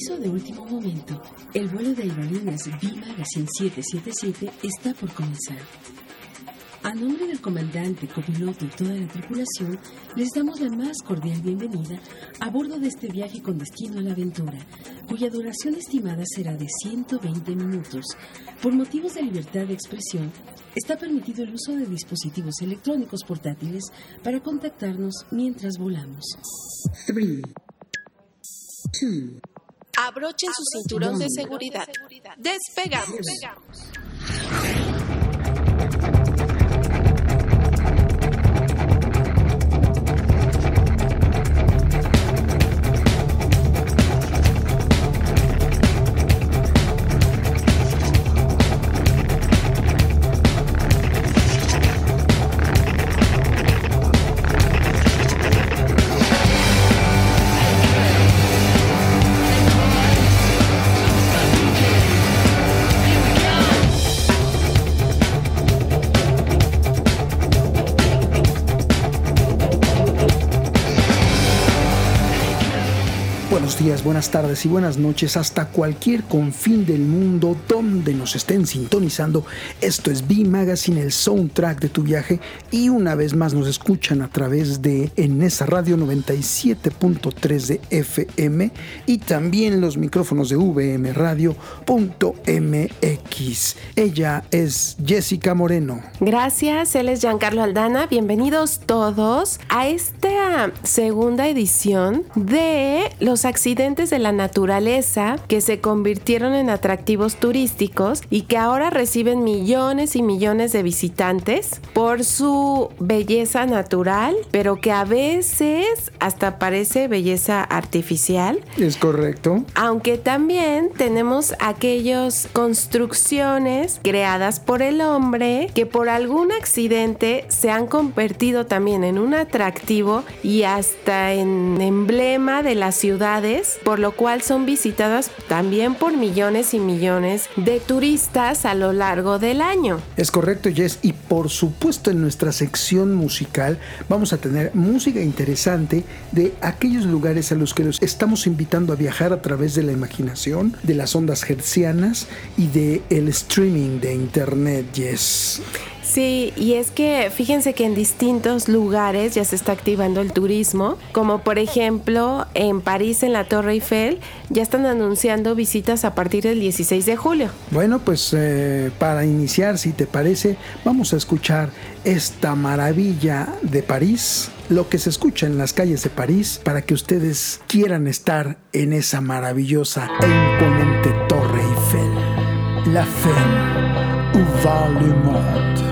Aviso de último momento. El vuelo de aerolíneas B Magazine 777 está por comenzar. A nombre del comandante, copiloto y toda la tripulación, les damos la más cordial bienvenida a bordo de este viaje con destino a la aventura, cuya duración estimada será de 120 minutos. Por motivos de libertad de expresión, está permitido el uso de dispositivos electrónicos portátiles para contactarnos mientras volamos. 3, Abrochen su cinturón de seguridad. Despegamos. Días, buenas tardes y buenas noches hasta cualquier confín del mundo donde nos estén sintonizando. Esto es B Magazine, el soundtrack de tu viaje y una vez más nos escuchan a través de en esa radio 97.3 de FM y también los micrófonos de VM Radio.mx. Ella es Jessica Moreno. Gracias, él es Giancarlo Aldana. Bienvenidos todos a esta segunda edición de los accidentes de la naturaleza que se convirtieron en atractivos turísticos y que ahora reciben millones y millones de visitantes por su belleza natural, pero que a veces hasta parece belleza artificial. Es correcto. Aunque también tenemos aquellas construcciones creadas por el hombre que por algún accidente se han convertido también en un atractivo y hasta en emblema de las ciudades por lo cual son visitadas también por millones y millones de turistas a lo largo del año. Es correcto, Jess, y por supuesto en nuestra sección musical vamos a tener música interesante de aquellos lugares a los que los estamos invitando a viajar a través de la imaginación, de las ondas hercianas y de el streaming de internet, Jess. Sí, y es que fíjense que en distintos lugares ya se está activando el turismo, como por ejemplo en París, en la Torre Eiffel, ya están anunciando visitas a partir del 16 de julio. Bueno, pues eh, para iniciar, si te parece, vamos a escuchar esta maravilla de París, lo que se escucha en las calles de París, para que ustedes quieran estar en esa maravillosa e imponente Torre Eiffel. La Femme où le monde.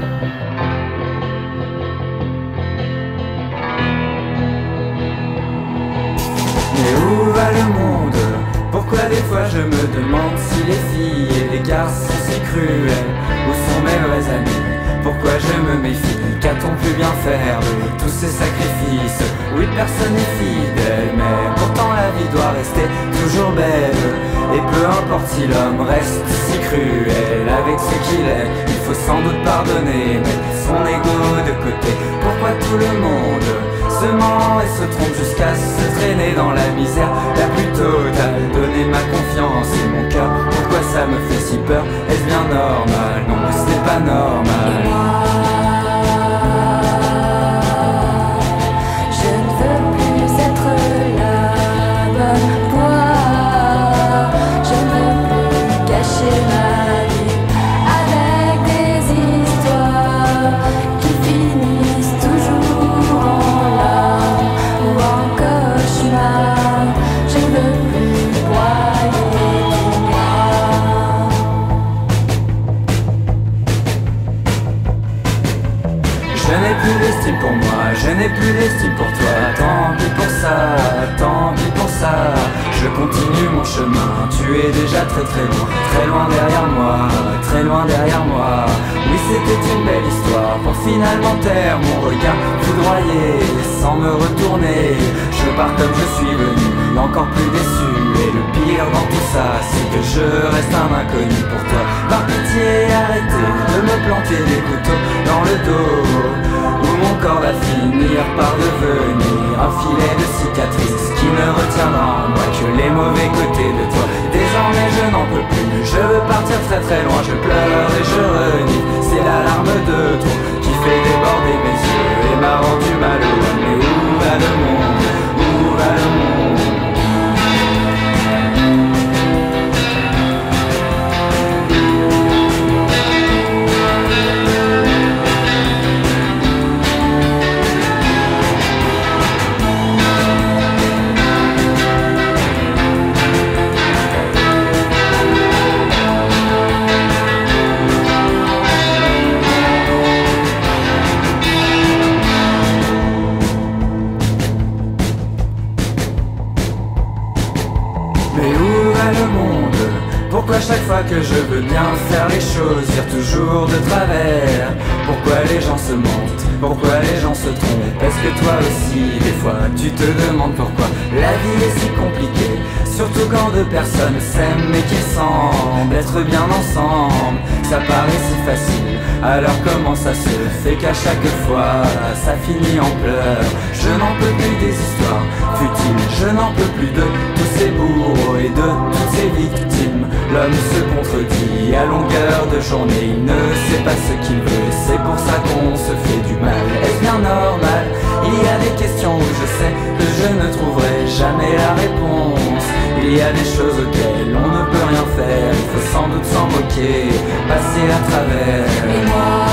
Où va le monde? Pourquoi des fois je me demande si les filles et les garçons sont si cruels Où sont mes vrais amis? Pourquoi je me méfie? Qu'a-t-on pu bien faire de tous ces sacrifices? Oui, personne n'est fidèle, mais pourtant la vie doit rester toujours belle Et peu importe si l'homme reste si cruel avec ce qu'il est Il faut sans doute pardonner, mettre son ego de côté Pourquoi tout le monde se ment et se trompe jusqu'à se traîner dans la misère? La plus totale. Donner ma confiance et mon cœur, pourquoi ça me fait si peur? Est-ce bien normal? Non, ce n'est pas normal. Mon chemin, tu es déjà très très loin, très loin derrière moi, très loin derrière moi. Oui, c'était une belle histoire pour finalement taire mon regard foudroyé, sans me retourner. Je pars comme je suis venu, encore plus déçu. Et le pire dans tout ça, c'est que je reste un inconnu pour toi. Par pitié, arrêtez de me planter des couteaux dans le dos où mon corps va finir par devenir un filet de cicatrices qui ne retiendra moi que les mauvais côtés de toi. Désormais je n'en peux plus, je veux partir très très loin, je pleure et je renie, c'est la larme de trop qui fait déborder mes yeux et m'a rendu malheureux. Mais où va le monde? Que je veux bien faire les choses, dire toujours de travers. Pourquoi les gens se mentent? Pourquoi les gens se trompent? Est-ce que toi aussi, des fois, tu te demandes pourquoi la vie est si compliquée? Surtout quand deux personnes s'aiment et qui semblent être bien ensemble. Ça paraît si facile, alors comment ça se fait qu'à chaque fois ça finit en pleurs Je n'en peux plus des histoires futiles, je n'en peux plus de tous ces bourreaux et de toutes ces victimes. L'homme se contredit à longueur de journée, il ne sait pas ce qu'il veut, c'est pour ça qu'on se fait du mal. Est-ce bien normal? Il y a des questions où je sais que je ne trouverai jamais la réponse il y a des choses auxquelles on ne peut rien faire, il faut sans doute s'en moquer, passer à travers.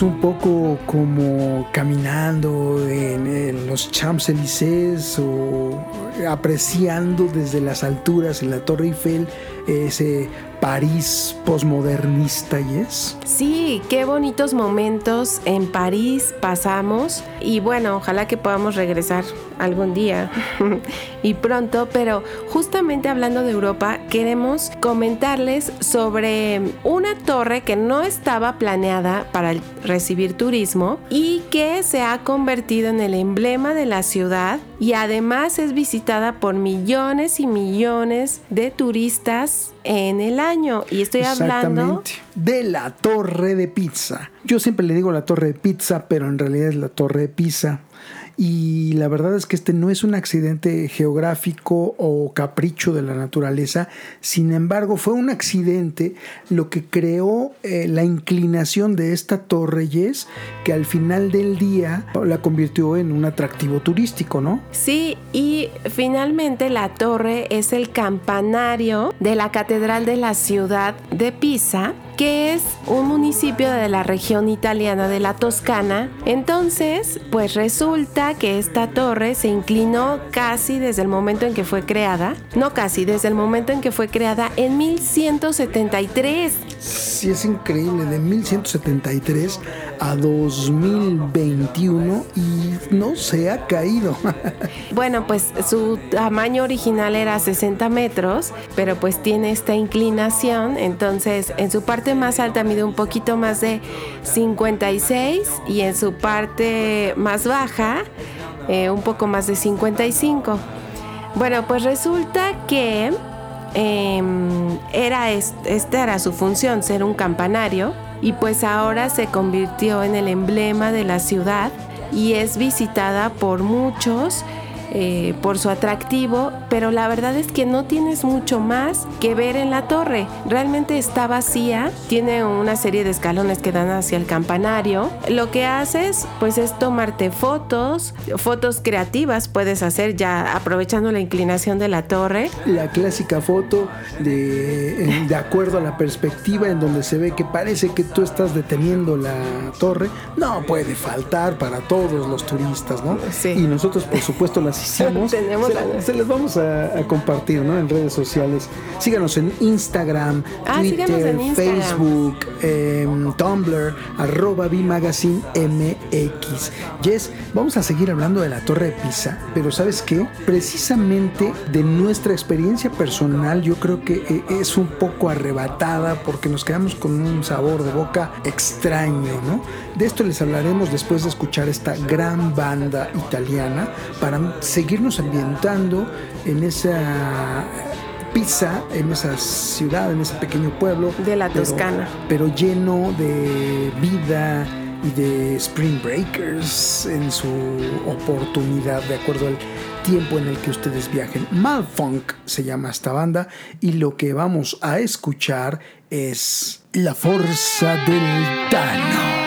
Un poco como caminando en, en los Champs-Élysées o apreciando desde las alturas en la Torre Eiffel ese París posmodernista y es? Sí, qué bonitos momentos en París pasamos y bueno, ojalá que podamos regresar algún día y pronto, pero justamente hablando de Europa, queremos comentarles sobre una torre que no estaba planeada para recibir turismo y que se ha convertido en el emblema de la ciudad y además es visitada por millones y millones de turistas en el año y estoy hablando. De la Torre de Pizza. Yo siempre le digo la Torre de Pizza, pero en realidad es la Torre de Pisa. Y la verdad es que este no es un accidente geográfico o capricho de la naturaleza, sin embargo fue un accidente lo que creó eh, la inclinación de esta torre y es que al final del día la convirtió en un atractivo turístico, ¿no? Sí, y finalmente la torre es el campanario de la Catedral de la ciudad de Pisa, que es un municipio de la región italiana de la Toscana. Entonces, pues resulta que esta torre se inclinó casi desde el momento en que fue creada, no casi, desde el momento en que fue creada en 1173. Sí, es increíble, de 1173 a 2021 y no se ha caído. Bueno, pues su tamaño original era 60 metros, pero pues tiene esta inclinación, entonces en su parte más alta mide un poquito más de 56 y en su parte más baja eh, un poco más de 55. Bueno, pues resulta que em, era est- esta era su función, ser un campanario, y pues ahora se convirtió en el emblema de la ciudad y es visitada por muchos eh, por su atractivo, pero la verdad es que no tienes mucho más que ver en la torre. Realmente está vacía, tiene una serie de escalones que dan hacia el campanario. Lo que haces pues es tomarte fotos, fotos creativas puedes hacer ya aprovechando la inclinación de la torre. La clásica foto de, de acuerdo a la perspectiva en donde se ve que parece que tú estás deteniendo la torre, no puede faltar para todos los turistas, ¿no? Sí. Y nosotros por supuesto las hicimos. Tenemos se, la- se las vamos a, a compartir, ¿no? En redes sociales. Síganos en Instagram, Ah, Twitter, en Instagram. Facebook, em, Tumblr, arroba Magazine MX. Jess, vamos a seguir hablando de la Torre de Pisa, pero ¿sabes qué? Precisamente de nuestra experiencia personal, yo creo que eh, es un poco arrebatada porque nos quedamos con un sabor de boca extraño, ¿no? De esto les hablaremos después de escuchar esta gran banda italiana para seguirnos ambientando en esa Pisa, en esa ciudad, en ese pequeño pueblo. De la pero- Toscana. Pero lleno de vida y de Spring Breakers en su oportunidad, de acuerdo al tiempo en el que ustedes viajen. Malfunk se llama esta banda y lo que vamos a escuchar es La Fuerza del Tano.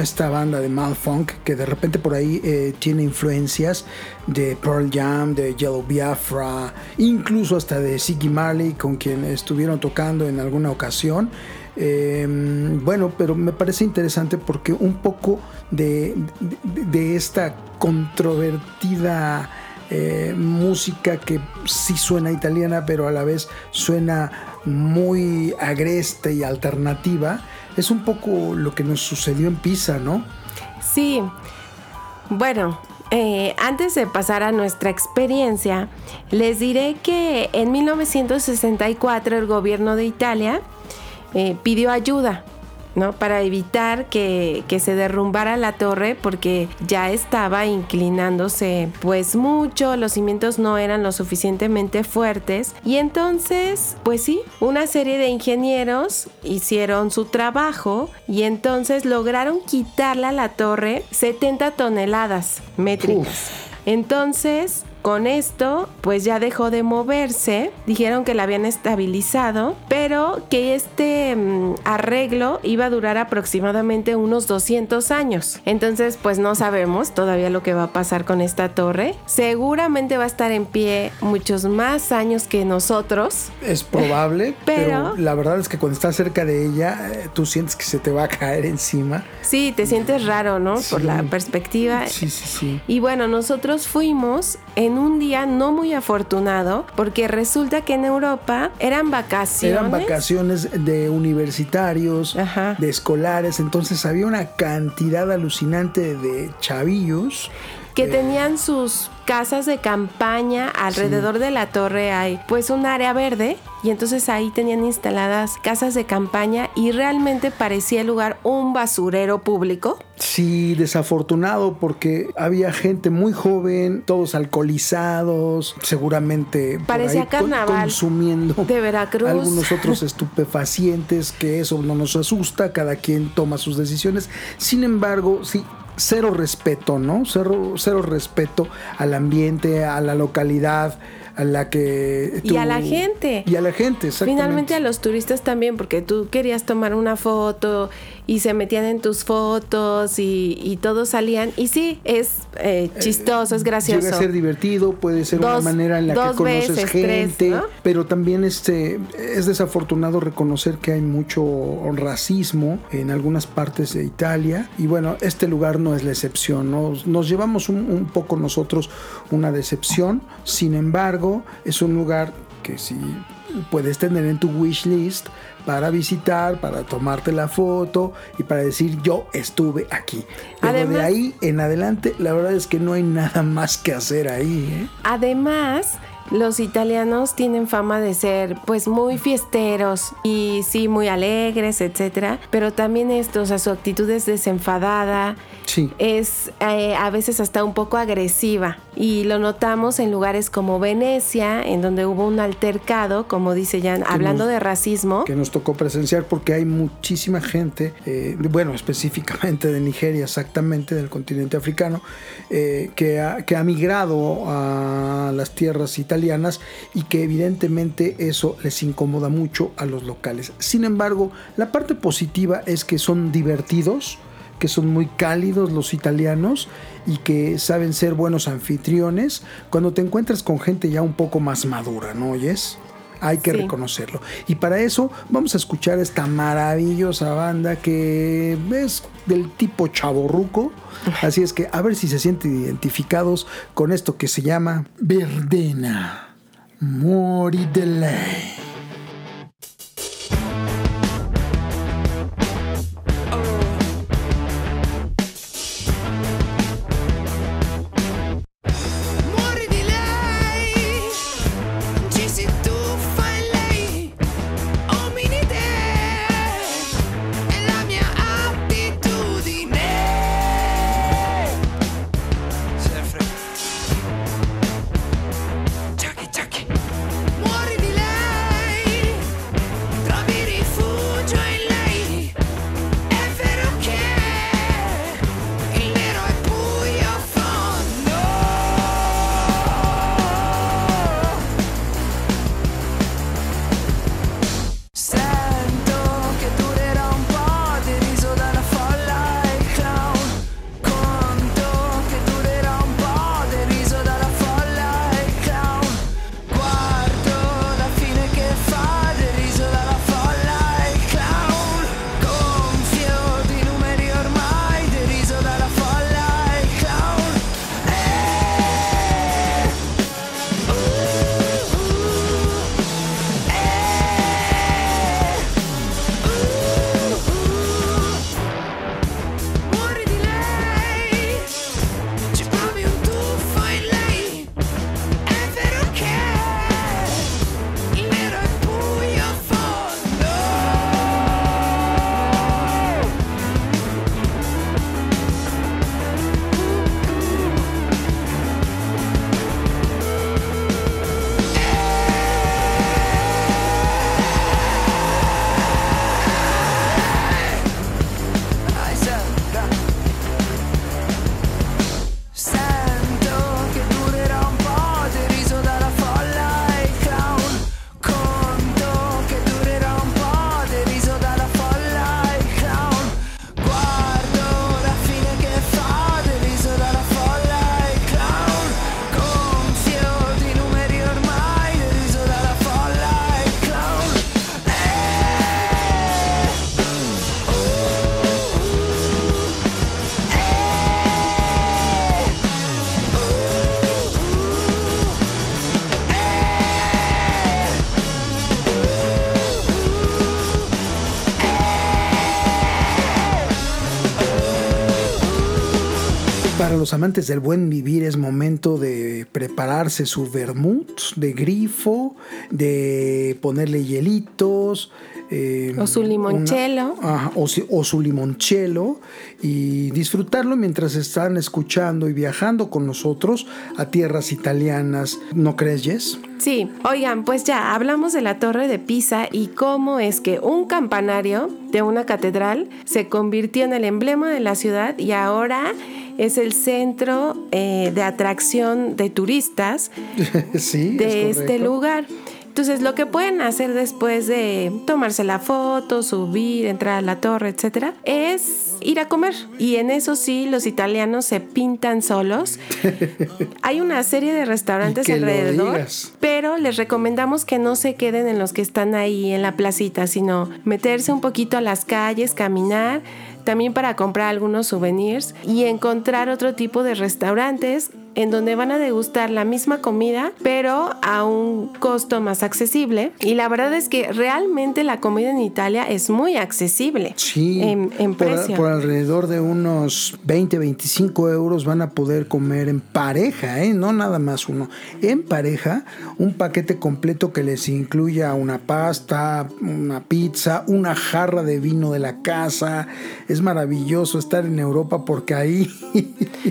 Esta banda de Malfunk que de repente por ahí eh, tiene influencias de Pearl Jam, de Yellow Biafra, incluso hasta de Ziggy Marley con quien estuvieron tocando en alguna ocasión. Eh, bueno, pero me parece interesante porque un poco de, de- de esta controvertida eh, música que sí suena italiana, pero a la vez suena muy agreste y alternativa, es un poco lo que nos sucedió en Pisa, ¿no? Sí. Bueno, eh, antes de pasar a nuestra experiencia, les diré que en 1964 el gobierno de Italia eh, pidió ayuda. ¿No? Para evitar que, que se derrumbara la torre porque ya estaba inclinándose pues mucho, los cimientos no eran lo suficientemente fuertes y entonces pues sí, una serie de ingenieros hicieron su trabajo y entonces lograron quitarle a la torre 70 toneladas métricas. Entonces, con esto, pues ya dejó de moverse. Dijeron que la habían estabilizado, pero que este mm, arreglo iba a durar aproximadamente unos 200 años. Entonces, pues no sabemos todavía lo que va a pasar con esta torre. Seguramente va a estar en pie muchos más años que nosotros. Es probable, pero, Pero- la verdad es que cuando estás cerca de ella, eh, tú sientes que se te va a caer encima. Sí, te sientes raro, ¿no? Por la perspectiva. Sí, sí, sí. Y bueno, nosotros fuimos en un día no muy afortunado porque resulta que en Europa eran vacaciones. Eran vacaciones de universitarios, Ajá. de escolares, entonces había una cantidad alucinante de chavillos. Que tenían sus casas de campaña alrededor de la torre hay pues un área verde y entonces ahí tenían instaladas casas de campaña y realmente parecía el lugar un basurero público. Sí, desafortunado porque había gente muy joven, todos alcoholizados, seguramente por Parecía ahí carnaval consumiendo de Veracruz. algunos otros estupefacientes, que eso no nos asusta, cada quien toma sus decisiones. Sin embargo, sí, cero respeto, ¿no? Cero, cero respeto al ambiente, a la localidad, a la que... Y a la gente. Y a la gente, exactamente. Finalmente a los turistas también, porque tú querías tomar una foto y se metían en tus fotos y, y todos salían. Y sí, es eh, chistoso, es gracioso. Llega a ser divertido, puede ser una manera en la que conoces veces, tres, gente, ¿no? pero también este es desafortunado reconocer que hay mucho racismo en algunas partes de Italia y bueno, este lugar no es la excepción, nos, nos llevamos un, un poco nosotros una decepción, sin embargo, es un lugar que si puedes tener en tu wish list para visitar, para tomarte la foto y para decir yo estuve aquí. Pero de ahí en adelante, la verdad es que no hay nada más que hacer ahí. ¿eh? Además, los italianos tienen fama de ser pues muy fiesteros y sí muy alegres, etcétera, pero también esto, o sea, su actitud es desenfadada, Sí. es eh, a veces hasta un poco agresiva y lo notamos en lugares como Venecia, en donde hubo un altercado, como dice Jan, hablando nos- de racismo. que nos tocó presenciar porque hay muchísima gente, eh, bueno, específicamente de Nigeria, exactamente del continente africano, eh, que, ha, que ha migrado a las tierras italianas y que evidentemente eso les incomoda mucho a los locales. Sin embargo, la parte positiva es que son divertidos, que son muy cálidos los italianos y que saben ser buenos anfitriones cuando te encuentras con gente ya un poco más madura, ¿no oyes? Hay que Sí. reconocerlo. Y para eso vamos a escuchar esta maravillosa banda que es del tipo chaborruco. Así es que a ver si se sienten identificados con esto que se llama Verdena. Mori amantes del buen vivir es momento de prepararse su vermut de grifo, de ponerle hielitos. eh, O su limoncello. una- ajá, o, o su limoncello y disfrutarlo mientras están escuchando y viajando con nosotros a tierras italianas. ¿No crees, Jess? Sí, oigan, pues ya hablamos de la Torre de Pisa y cómo es que un campanario de una catedral se convirtió en el emblema de la ciudad y ahora es el centro eh, de atracción de turistas sí. de es este lugar. Entonces, lo que pueden hacer después de tomarse la foto, subir, entrar a la torre, etcétera, es ir a comer. Y en eso sí, los italianos se pintan solos. Hay una serie de restaurantes alrededor, pero les recomendamos que no se queden en los que están ahí en la placita, sino meterse un poquito a las calles, caminar, también para comprar algunos souvenirs y encontrar otro tipo de restaurantes en donde van a degustar la misma comida, pero a un costo más accesible. Y la verdad es que realmente la comida en Italia es muy accesible Sí, en, en por, precio. por alrededor de unos 20, 25 euros van a poder comer en pareja, ¿eh? no nada más uno. En pareja, un paquete completo que les incluya una pasta, una pizza, una jarra de vino de la casa. Es maravilloso estar en Europa porque ahí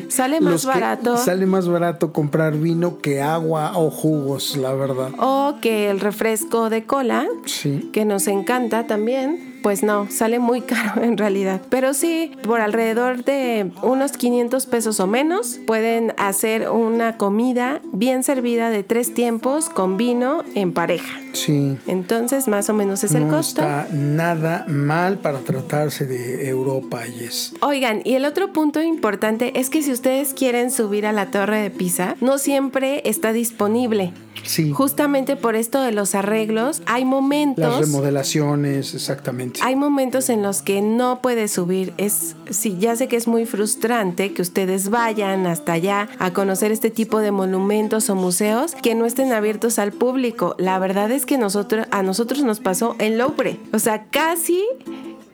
Sale más barato. sale más barato comprar vino que agua o jugos, la verdad. O que el refresco de cola, Sí. que nos encanta también, pues no, sale muy caro en realidad. Pero sí, por alrededor de unos 500 pesos o menos, pueden hacer una comida bien servida de tres tiempos con vino en pareja. Sí. Entonces, más o menos es el no costo. está nada mal para tratarse de Europa, Yes. Oigan, y el otro punto importante es que si ustedes quieren subir a la Torre de Pisa, no siempre está disponible. Sí. Justamente por esto de los arreglos, hay Las momentos remodelaciones, exactamente. Hay momentos en los que no puedes subir. Es, sí, ya sé que es muy frustrante que ustedes vayan hasta allá a conocer este tipo de monumentos o museos que no estén abiertos al público. La verdad es que nosotros, a nosotros nos pasó en Louvre. O sea, casi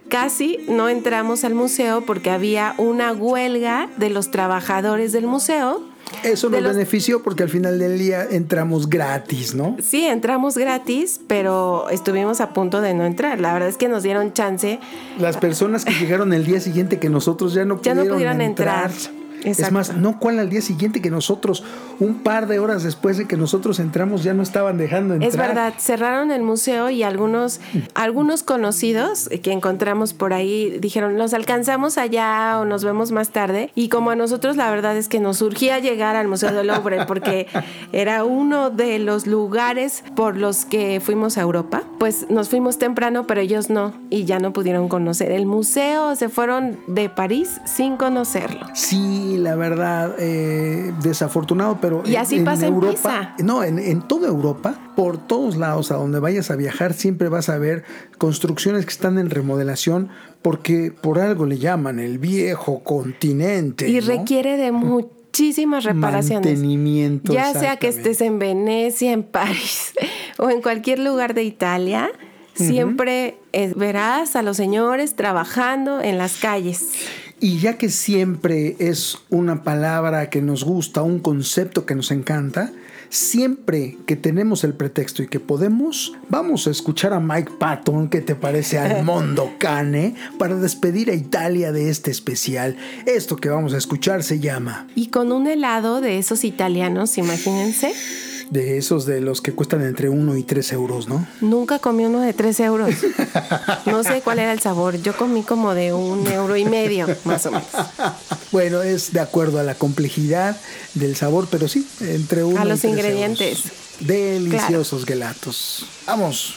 Casi no entramos al museo porque había una huelga de los trabajadores del museo. Eso nos los- benefició porque al final del día entramos gratis, ¿no? Sí, entramos gratis, pero estuvimos a punto de no entrar. La verdad es que nos dieron chance Las personas que llegaron el día siguiente que nosotros ya no Ya no pudieron, pudieron entrar. Es más, no cuál al día siguiente que nosotros, un par de horas después de que nosotros entramos, ya no estaban dejando entrar. Es verdad, cerraron el museo y algunos, algunos conocidos que encontramos por ahí dijeron, los alcanzamos allá o nos vemos más tarde. Y como a nosotros la verdad es que nos surgía llegar al Museo del Louvre porque era uno de los lugares por los que fuimos a Europa, pues nos fuimos temprano, pero ellos no y ya no pudieron conocer el museo, se fueron de París sin conocerlo. Sí, la verdad, eh, desafortunado, pero Y así pasa en Europa, no, en, en toda Europa, por todos lados a donde vayas a viajar, siempre vas a ver construcciones que están en remodelación, porque por algo le llaman el viejo continente. Y ¿no? requiere de muchísimas reparaciones. Mantenimiento. Ya sea que estés en Venecia, en París o en cualquier lugar de Italia, siempre verás a los señores trabajando en las calles. Y ya que siempre es una palabra que nos gusta, un concepto que nos encanta, siempre que tenemos el pretexto y que podemos, vamos a escuchar a Mike Patton, que te parece al Mondo Cane, para despedir a Italia de este especial. Esto que vamos a escuchar se llama Y con un helado de esos italianos, imagínense, de esos de los que cuestan entre 1 y 3 euros, ¿no? nunca comí uno de 3 euros. No sé cuál era el sabor. Yo comí como de un euro y medio, más o menos. Bueno, es de acuerdo a la complejidad del sabor, pero sí, entre uno A y los tres ingredientes. euros. Deliciosos gelatos. Vamos.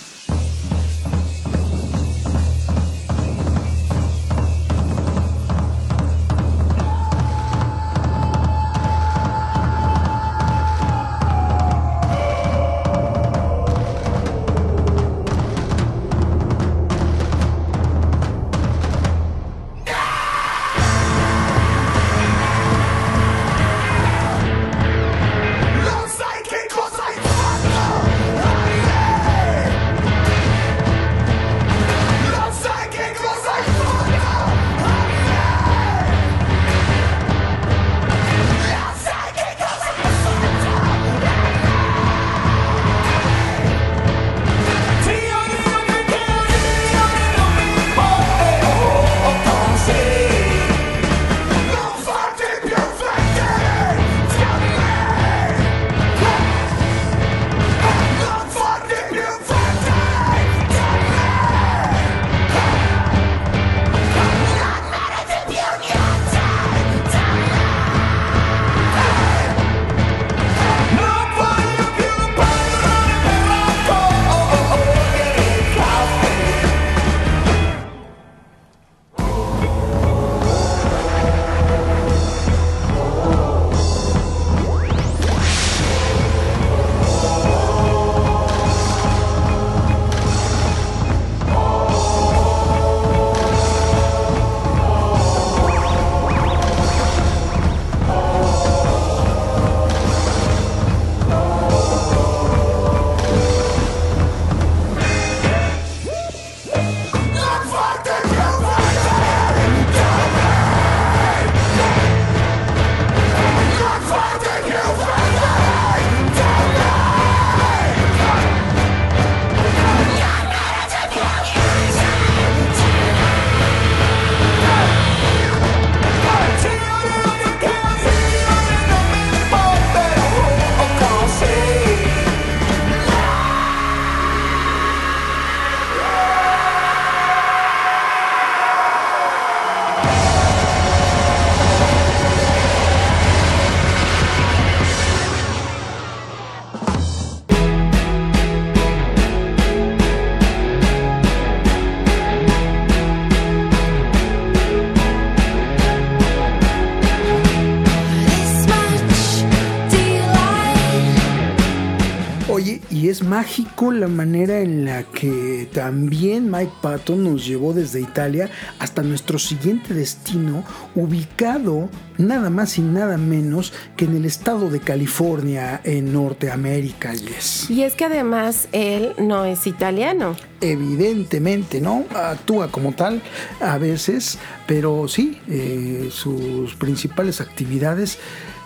Italia hasta nuestro siguiente destino, ubicado nada más y nada menos que en el estado de California, en Norteamérica. Yes. Y es que además él no es italiano. Evidentemente, ¿no? Actúa como tal a veces, pero sí, eh, sus principales actividades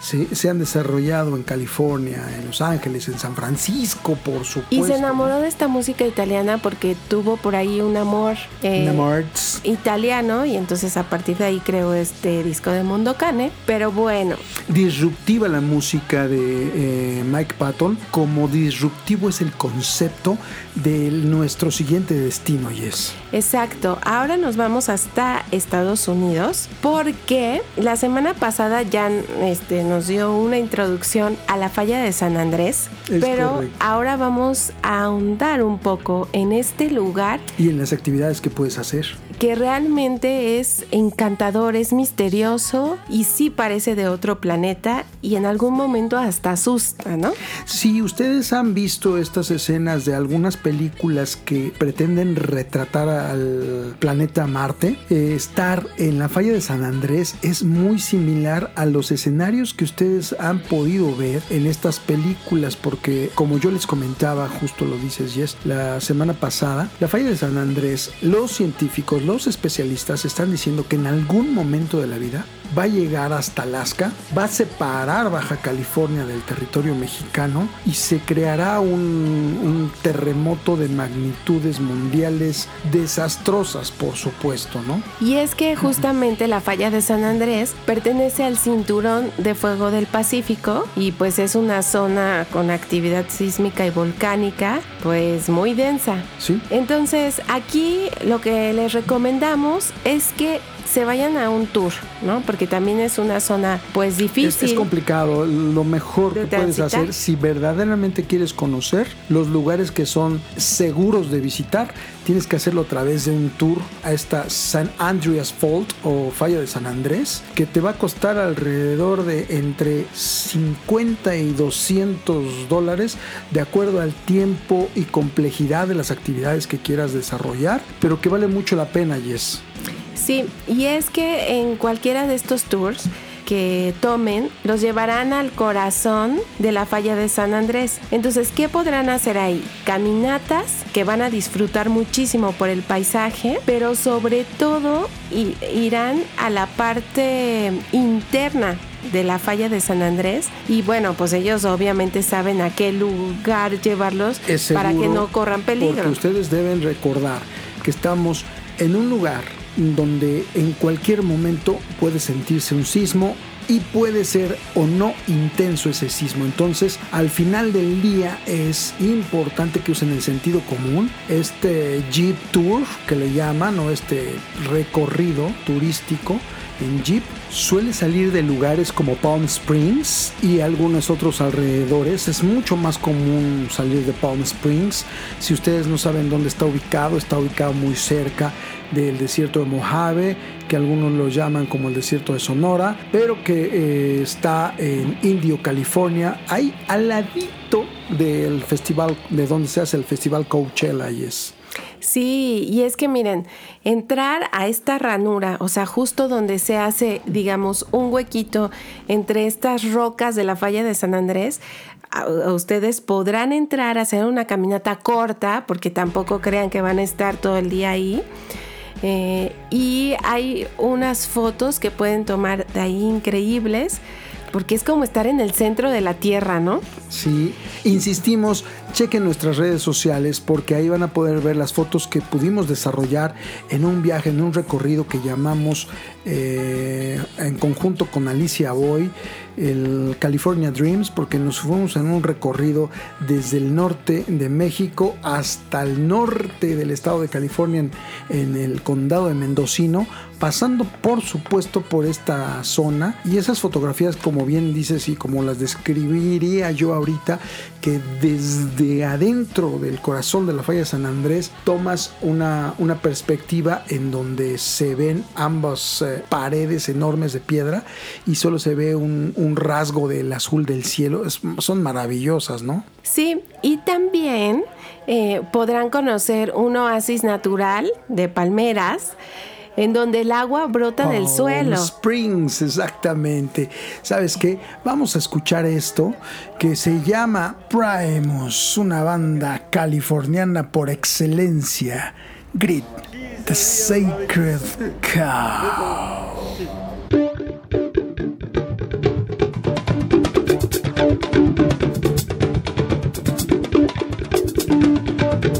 se, se han desarrollado en California, en Los Ángeles, en San Francisco, por supuesto. Y se enamoró de esta música italiana porque tuvo por ahí un amor eh, italiano y entonces a partir de ahí creó este disco de Mundo Cane. Pero bueno, disruptiva la música de eh, Mike Patton, como disruptivo es el concepto de nuestro siguiente destino, Yes. Exacto, ahora nos vamos hasta Estados Unidos porque la semana pasada ya este, nos dio una introducción a la falla de San Andrés, Es pero correcto. ahora vamos a ahondar un poco en este lugar Y en las actividades que puedes hacer. Que realmente es encantador, es misterioso y sí parece de otro planeta y en algún momento hasta asusta, ¿no? Si ustedes han visto estas escenas de algunas películas que pretenden retratar al planeta Marte, eh, estar en la falla de San Andrés es muy similar a los escenarios que ustedes han podido ver en estas películas, porque como yo les comentaba, justo lo dices Jess, la semana pasada, la falla de San Andrés, los científicos, los especialistas están diciendo que en algún momento de la vida va a llegar hasta Alaska, va a separar Baja California del territorio mexicano y se creará un, un terremoto de magnitudes mundiales desastrosas, por supuesto, ¿no? Y es que justamente la falla de San Andrés pertenece al cinturón de fuego del Pacífico y pues es una zona con actividad sísmica y volcánica pues muy densa. Sí. Entonces aquí lo que les recomendamos es que se vayan a un tour, ¿no? Porque también es una zona pues Es, difícil. es complicado. Lo mejor que puedes hacer si verdaderamente quieres conocer los lugares que son seguros de visitar, tienes que hacerlo a través de un tour a esta San Andreas Fault o Falla de San Andrés, que te va a costar alrededor de entre 50 y 200 dólares, de acuerdo al tiempo y complejidad de las actividades que quieras desarrollar, pero que vale mucho la pena, Yes. Sí, y es que en cualquiera de estos tours que tomen los llevarán al corazón de la falla de San Andrés. Entonces, ¿qué podrán hacer ahí? Caminatas que van a disfrutar muchísimo por el paisaje, pero sobre todo irán a la parte interna de la falla de San Andrés y bueno pues ellos obviamente saben a qué lugar llevarlos para que no corran peligro. Porque ustedes deben recordar que estamos en un lugar donde en cualquier momento puede sentirse un sismo y puede ser o no intenso ese sismo. Entonces, al final del día es importante que usen el sentido común. Este Jeep Tour que le llaman o este recorrido turístico en Jeep suele salir de lugares como Palm Springs y algunos otros alrededores. Es mucho más común salir de Palm Springs. Si ustedes no saben dónde está ubicado, está ubicado muy cerca del desierto de Mojave, que algunos lo llaman como el desierto de Sonora, pero que eh, está en Indio, California, ahí al ladito del festival, de donde se hace el festival Coachella, y es. Sí, y es que miren, entrar a esta ranura, o sea, justo donde se hace, digamos, un huequito entre estas rocas de la falla de San Andrés, ustedes podrán entrar a hacer una caminata corta, porque tampoco crean que van a estar todo el día ahí. Eh, y hay unas fotos que pueden tomar de ahí increíbles, porque es como estar en el centro de la tierra, ¿no? Sí, insistimos, chequen nuestras redes sociales porque ahí van a poder ver las fotos que pudimos desarrollar en un viaje, en un recorrido que llamamos eh, en conjunto con Alicia Boy el California Dreams porque nos fuimos en un recorrido desde el norte de México hasta el norte del estado de California en, el condado de Mendocino pasando por supuesto por esta zona. Y esas fotografías como bien dices y como las describiría yo ahorita que desde adentro del corazón de la falla San Andrés tomas una, una perspectiva en donde se ven ambas eh, paredes enormes de piedra y solo se ve un, un rasgo del azul del cielo. Es- son maravillosas, ¿no? Sí, y también eh, podrán conocer un oasis natural de palmeras en donde el agua brota del Oh, suelo. Springs, exactamente. ¿Sabes qué? Vamos a escuchar esto que se llama Primus, una banda californiana por excelencia. Grit, The Sacred Cow. This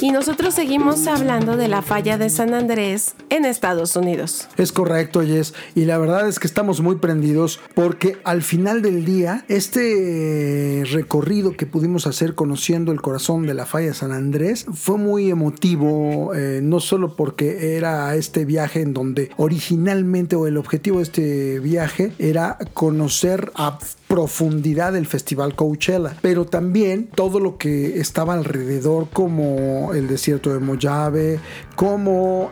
y nosotros seguimos hablando de la falla de San Andrés en Estados Unidos. Es correcto, Jess. Y la verdad es que estamos muy prendidos porque al final del día, este recorrido que pudimos hacer conociendo el corazón de la falla San Andrés fue muy emotivo, eh, no solo porque era este viaje en donde originalmente o el objetivo de este viaje era conocer a profundidad el festival Coachella, pero también todo lo que estaba alrededor como el desierto de Mojave, como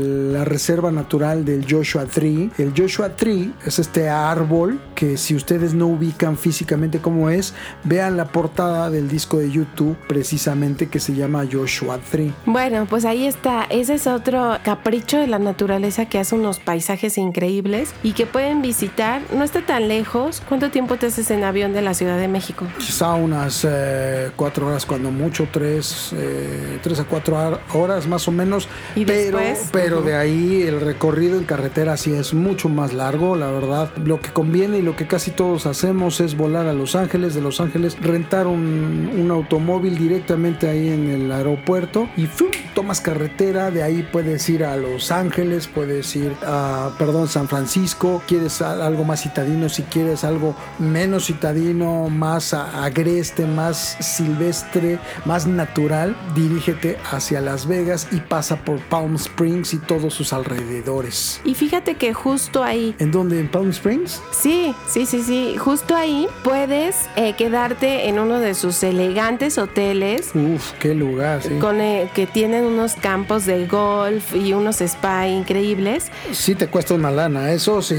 la reserva natural del Joshua Tree. El Joshua Tree es este árbol que si ustedes no ubican físicamente cómo es, vean la portada del disco de YouTube precisamente que se llama Joshua Tree. Bueno, pues ahí está. Ese es otro capricho de la naturaleza que hace unos paisajes increíbles y que pueden visitar. No está tan lejos. ¿Cuánto tiempo te haces en avión de la Ciudad de México? Quizá unas eh, cuatro horas, cuando mucho, tres, eh, tres a cuatro horas más o menos. ¿Y pero, después? pero Ujú. de ahí el recorrido en carretera sí es mucho más largo, la verdad. Lo que conviene y lo que casi todos hacemos es volar a Los Ángeles, de Los Ángeles rentar un, un automóvil directamente ahí en el aeropuerto y ¡fum! tomas carretera, de ahí puedes ir a Los Ángeles, puedes ir a, perdón, San Francisco, quieres algo más citadino, si quieres algo menos citadino, más agreste, más silvestre, más natural, dirígete hacia Las Vegas y pasa por Palm Springs y todos sus alrededores. Y fíjate que justo ahí ¿En dónde? ¿En Palm Springs? Sí, sí, sí, sí. Justo ahí puedes eh, quedarte en uno de sus elegantes hoteles Uf, qué lugar, sí. con, eh, que tienen unos campos de golf y unos spa increíbles. Sí te cuesta una lana, eso sí.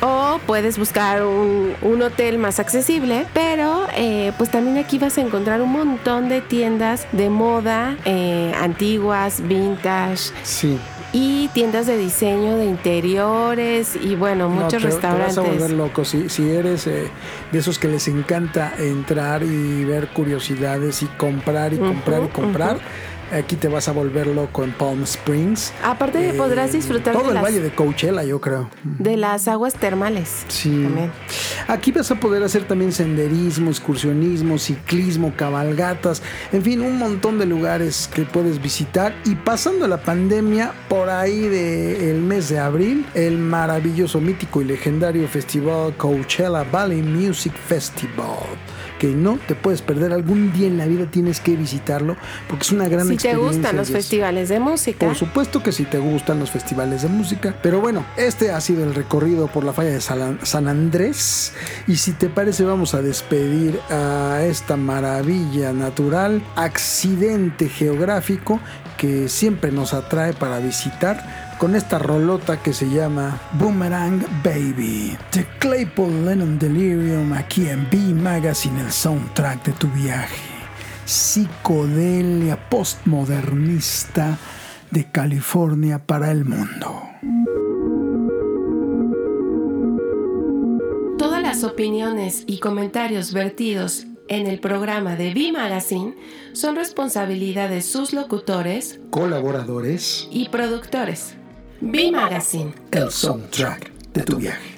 O puedes buscar un, un hotel más accesible, pero eh, pues también aquí vas a encontrar un montón de tiendas de moda eh, antiguas, vintage Sí. Y tiendas de diseño de interiores y bueno, No, muchos te- Te restaurantes. vas a volver loco. Si, si eres eh, de esos que les encanta entrar y ver curiosidades y comprar y comprar y comprar, aquí te vas a volver loco en Palm Springs. Aparte de Eh, podrás disfrutar todo de el las- valle de Coachella, yo creo. de las aguas termales. Sí. También. Aquí vas a poder hacer también senderismo, excursionismo, ciclismo, cabalgatas, en fin, un montón de lugares que puedes visitar. Y pasando la pandemia, por ahí del mes de abril, el maravilloso, mítico y legendario festival Coachella Valley Music Festival. Que no te puedes perder, algún día en la vida tienes que visitarlo porque es una gran Si te experiencia. gustan los festivales de música, Por supuesto que si te gustan los festivales de música. Pero bueno, este ha sido el recorrido por la falla de San Andrés. Y si te parece, vamos a despedir a esta maravilla natural, accidente geográfico que siempre nos atrae para visitar. Con esta rolota que se llama Boomerang Baby. The Claypool Lennon Delirium aquí en B Magazine, el soundtrack de tu viaje psicodelia postmodernista de California para el mundo. todas las opiniones y comentarios vertidos en el programa de B Magazine son responsabilidad de sus locutores Colaboradores, y productores. B Magazine. el soundtrack de tu viaje.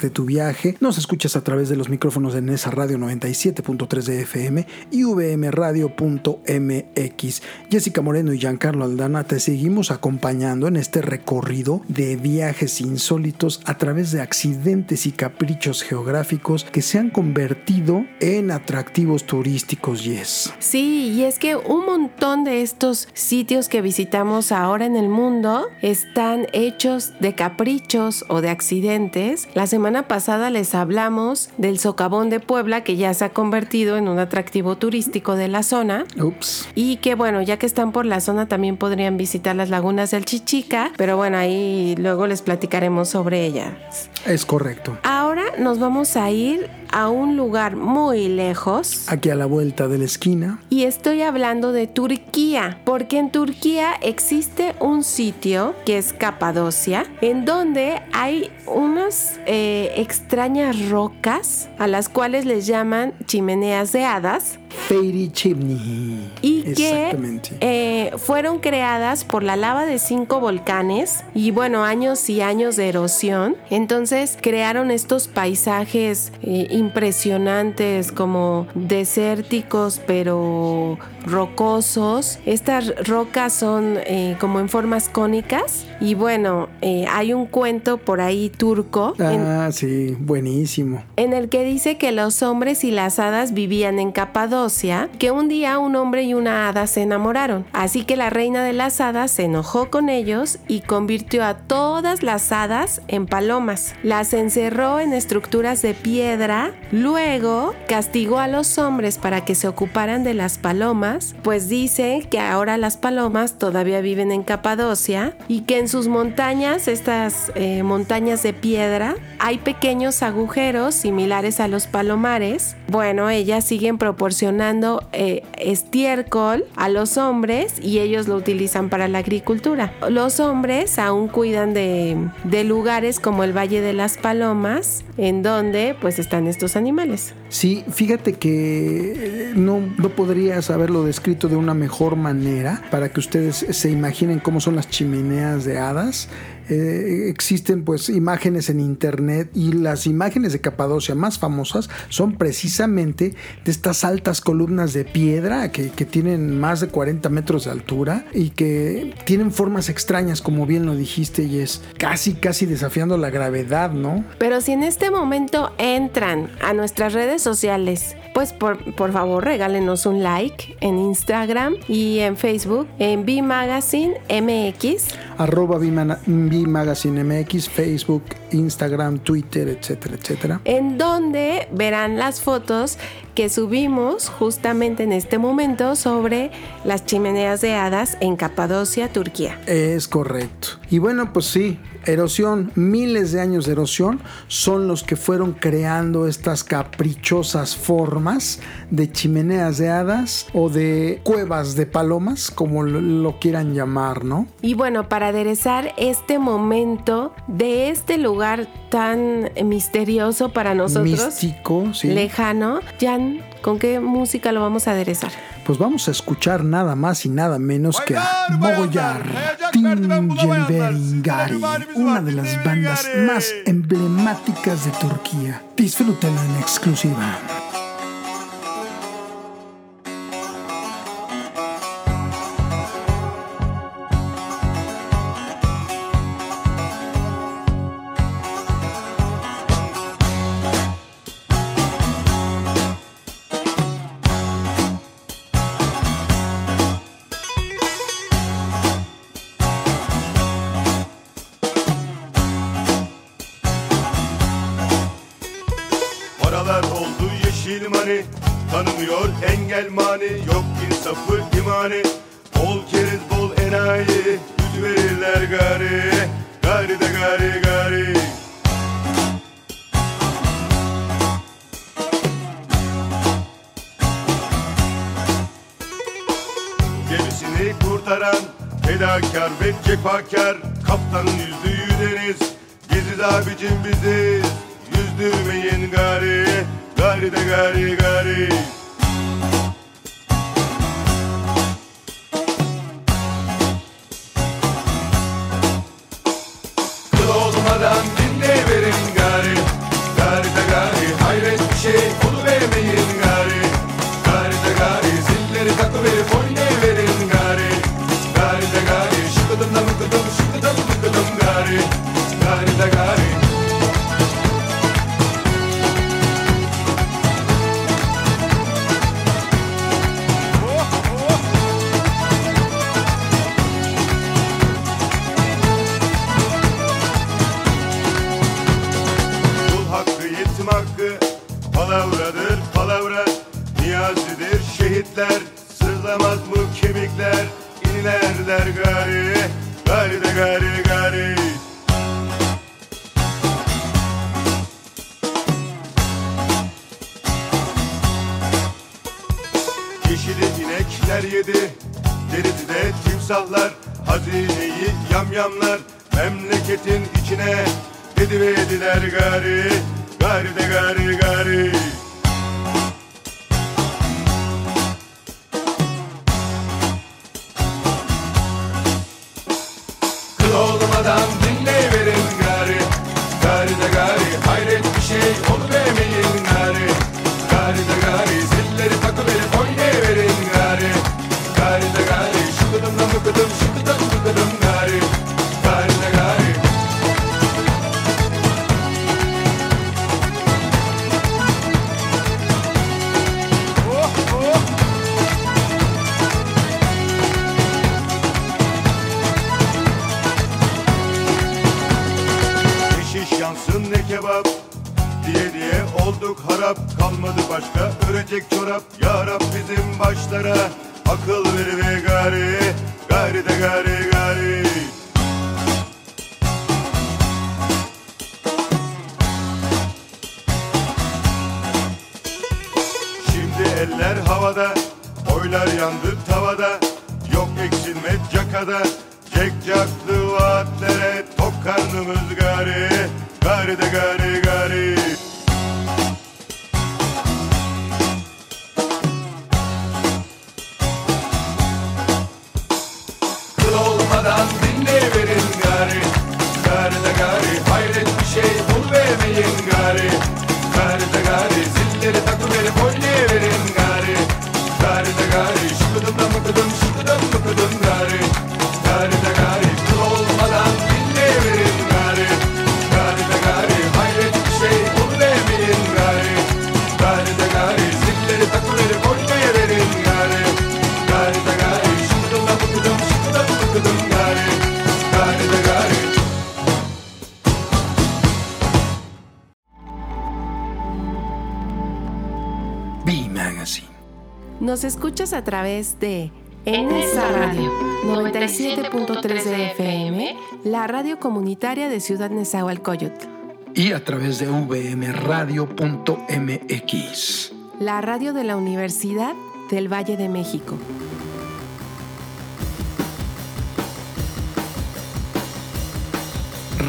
De tu viaje. Nos escuchas a través de los micrófonos de Nesa Radio 97.3 de FM y VM Radio.mx. Jessica Moreno y Giancarlo Aldana te seguimos acompañando en este recorrido de viajes insólitos a través de accidentes y caprichos geográficos que se han convertido en atractivos turísticos, yes. Sí, y es que un montón de estos sitios que visitamos ahora en el mundo están hechos de caprichos o de accidentes. La semana pasada les hablamos del socavón de Puebla que ya se ha convertido en un atractivo turístico de la zona Ups. y que bueno, ya que están por la zona también podrían visitar las lagunas del Chichica, pero bueno, ahí luego les platicaremos sobre ellas. Es correcto. Ahora nos vamos a ir a un lugar muy lejos. Aquí a la vuelta de la esquina. Y estoy hablando de Turquía, porque en Turquía existe un sitio que es Capadocia, en donde hay unas eh, extrañas rocas a las cuales les llaman chimeneas de hadas Fairy Chimney. y que eh, fueron creadas por la lava de cinco volcanes y bueno, años y años de erosión. Entonces crearon estos paisajes eh, impresionantes como desérticos pero rocosos. Estas rocas son eh, como en formas cónicas y bueno, eh, hay un cuento por ahí turco. en- Ah, sí, buenísimo. en el que dice que los hombres y las hadas vivían en Capadocia, que un día un hombre y una hada se enamoraron. Así que la reina de las hadas se enojó con ellos y convirtió a todas las hadas en palomas. Las encerró en estructuras de piedra, luego castigó a los hombres para que se ocuparan de las palomas, pues dice que ahora las palomas todavía viven en Capadocia y que en sus montañas, estas eh, montañas de piedra, hay pequeños agujeros similares a los palomares. Bueno, ellas siguen proporcionando eh, estiércol a los hombres y ellos lo utilizan para la agricultura. Los hombres aún cuidan de, de lugares como el Valle de las Palomas, en donde pues están estos animales. Sí, fíjate que eh, no, no podrías haberlo descrito de una mejor manera para que ustedes se imaginen cómo son las chimeneas de hadas. Eh, existen pues imágenes en internet y las imágenes de Capadocia más famosas son precisamente de estas altas columnas de piedra que, que tienen más de 40 metros de altura y que tienen formas extrañas como bien lo dijiste y es casi casi desafiando la gravedad, ¿no? Pero si en este momento entran a nuestras redes sociales, pues por, por favor regálenos un like en Instagram y en Facebook en B Magazine MX. arroba Bimagazine MX, Facebook, Instagram, Twitter, etcétera, etcétera. en donde verán las fotos que subimos justamente en este momento sobre las chimeneas de hadas en Capadocia, Turquía. Es correcto. Y bueno, pues sí, erosión, miles de años de erosión son los que fueron creando estas caprichosas formas de chimeneas de hadas o de cuevas de palomas, como lo, lo quieran llamar, ¿no? Y bueno, para aderezar este momento de este lugar tan misterioso para nosotros, Místico, sí. lejano, Jan, ¿con qué música lo vamos a aderezar? Pues vamos a escuchar nada más y nada menos que a Mogoyar, Tingelberingari, una de las bandas más emblemáticas de Turquía. Disfrútenlo en exclusiva. Kurtaran Fedakar ve cefakar. Kaptanın yüzdüğü deniz Geziz abicim biziz. Yüzdürmeyin gari Gari de gari gari a través de NSA Radio 97.3 de FM, la radio comunitaria de Ciudad Nezahualcóyotl, Y a través de vmradio.mx. la radio de la Universidad del Valle de México.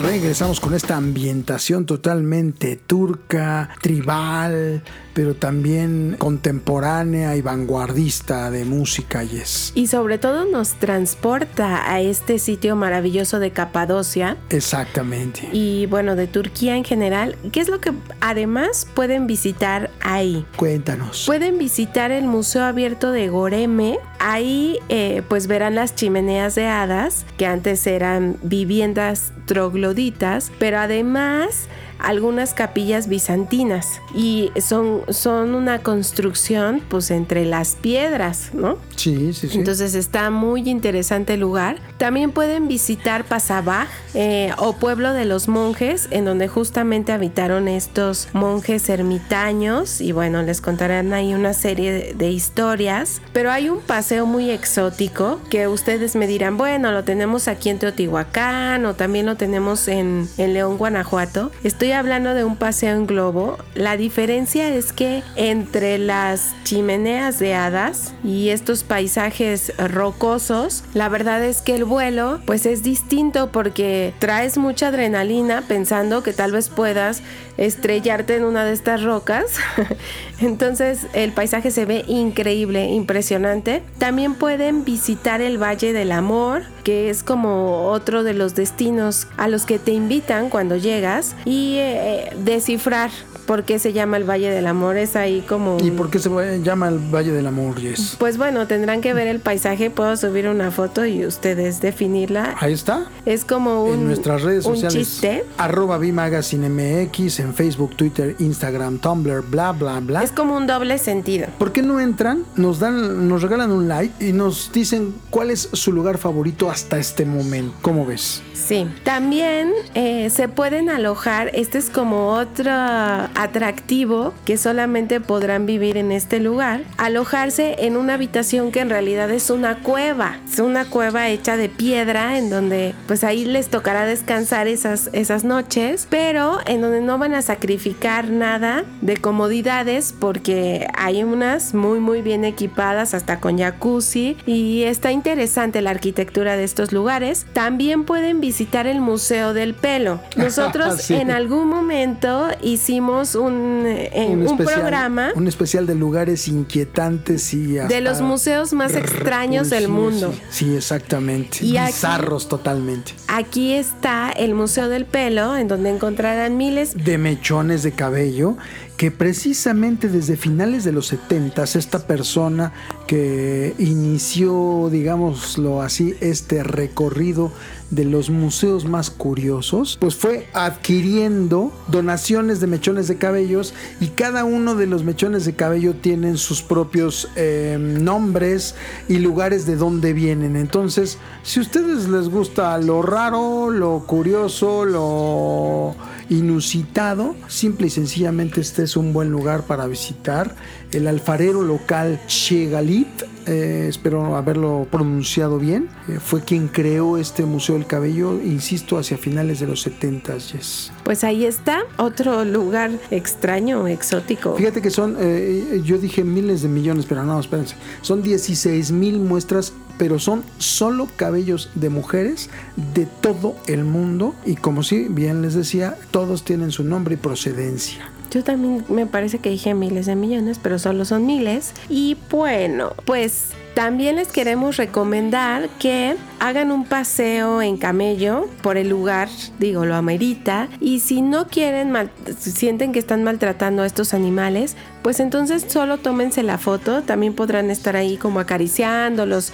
Regresamos con esta ambientación totalmente turca, tribal, pero también contemporánea y vanguardista de música y es Y sobre todo nos transporta a este sitio maravilloso de Capadocia exactamente. y bueno, de Turquía en general. ¿Qué es lo que además pueden visitar ahí? Cuéntanos. Pueden visitar el Museo Abierto de Goreme. Ahí eh, pues verán las chimeneas de hadas, que antes eran viviendas trogloditas, pero además algunas capillas bizantinas y son, son una construcción pues entre las piedras, ¿no? Sí, sí, sí. Entonces está muy interesante el lugar. También pueden visitar Pasabaj eh, o Pueblo de los Monjes, en donde justamente habitaron estos monjes ermitaños. Y bueno, les contarán ahí una serie de, de historias. Pero hay un paseo muy exótico que ustedes me dirán, bueno, lo tenemos aquí en Teotihuacán o también lo tenemos en, en León, Guanajuato. Estoy hablando de un paseo en globo. La diferencia es que entre las chimeneas de hadas y estos paisajes rocosos, la verdad es que el vuelo pues es distinto porque traes mucha adrenalina pensando que tal vez puedas estrellarte en una de estas rocas. Entonces el paisaje se ve increíble, impresionante. También pueden visitar el Valle del Amor, que es como otro de los destinos a los que te invitan cuando llegas y eh, descifrar por qué se llama el Valle del Amor. Es ahí como... ¿Y por qué se llama el Valle del Amor, Jess? Pues bueno, tendrán que ver el paisaje. Puedo subir una foto y ustedes definirla. Ahí está. Es como un, en nuestras redes un sociales. chiste. Arroba Magazine MX, en Facebook, Twitter, Instagram, Tumblr, bla, bla, bla. Es como un doble sentido. ¿Por qué no entran? Nos dan, nos regalan un like y nos dicen cuál es su lugar favorito hasta este momento. ¿Cómo ves? Sí, también eh, se pueden alojar, este es como otro atractivo que solamente podrán vivir en este lugar, alojarse en una habitación que en realidad es una cueva, es una cueva hecha de piedra en donde pues ahí les tocará descansar esas, esas noches, pero en donde no van a sacrificar nada de comodidades porque hay unas muy muy bien equipadas hasta con jacuzzi y está interesante la arquitectura de estos lugares. También pueden visitar el Museo del Pelo. Nosotros Sí. en algún momento hicimos un, eh, un, especial- programa Un especial de lugares inquietantes y de los museos más extraños del mundo. Sí, sí, exactamente. Y aquí- Bizarros totalmente. Aquí está el Museo del Pelo, en donde encontrarán miles de mechones de cabello que precisamente desde finales de los 70 esta persona que inició, digámoslo así, este recorrido de los museos más curiosos, pues fue adquiriendo donaciones de mechones de cabellos y cada uno de los mechones de cabello tienen sus propios eh, nombres y lugares de donde vienen. Entonces, si a ustedes les gusta lo raro, lo curioso, lo inusitado, simple y sencillamente este es un buen lugar para visitar. El alfarero local Chegalit, eh, espero haberlo pronunciado bien, eh, fue quien creó este Museo del Cabello, insisto, hacia finales de los 70, yes. Pues ahí está, otro lugar extraño, exótico. Fíjate que son, eh, yo dije miles de millones, pero no, espérense, son 16 mil muestras, pero son solo cabellos de mujeres de todo el mundo y como si bien les decía, todos tienen su nombre y procedencia. Yo también me parece que dije miles de millones, pero solo son miles. Y bueno, pues también les queremos recomendar que hagan un paseo en camello por el lugar, digo, lo amerita. Y si no quieren, mal- si sienten que están maltratando a estos animales, pues entonces solo tómense la foto. También podrán estar ahí como acariciándolos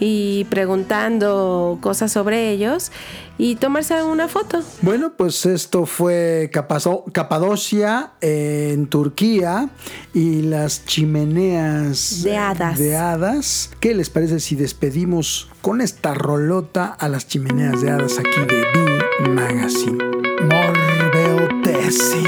y preguntando cosas sobre ellos y tomarse una foto. Bueno, pues esto fue Capazo- Capadocia eh, en Turquía y las chimeneas De hadas. de hadas. ¿Qué les parece si despedimos con esta rolota a las chimeneas de hadas aquí de B Magazine? Morbeotesi.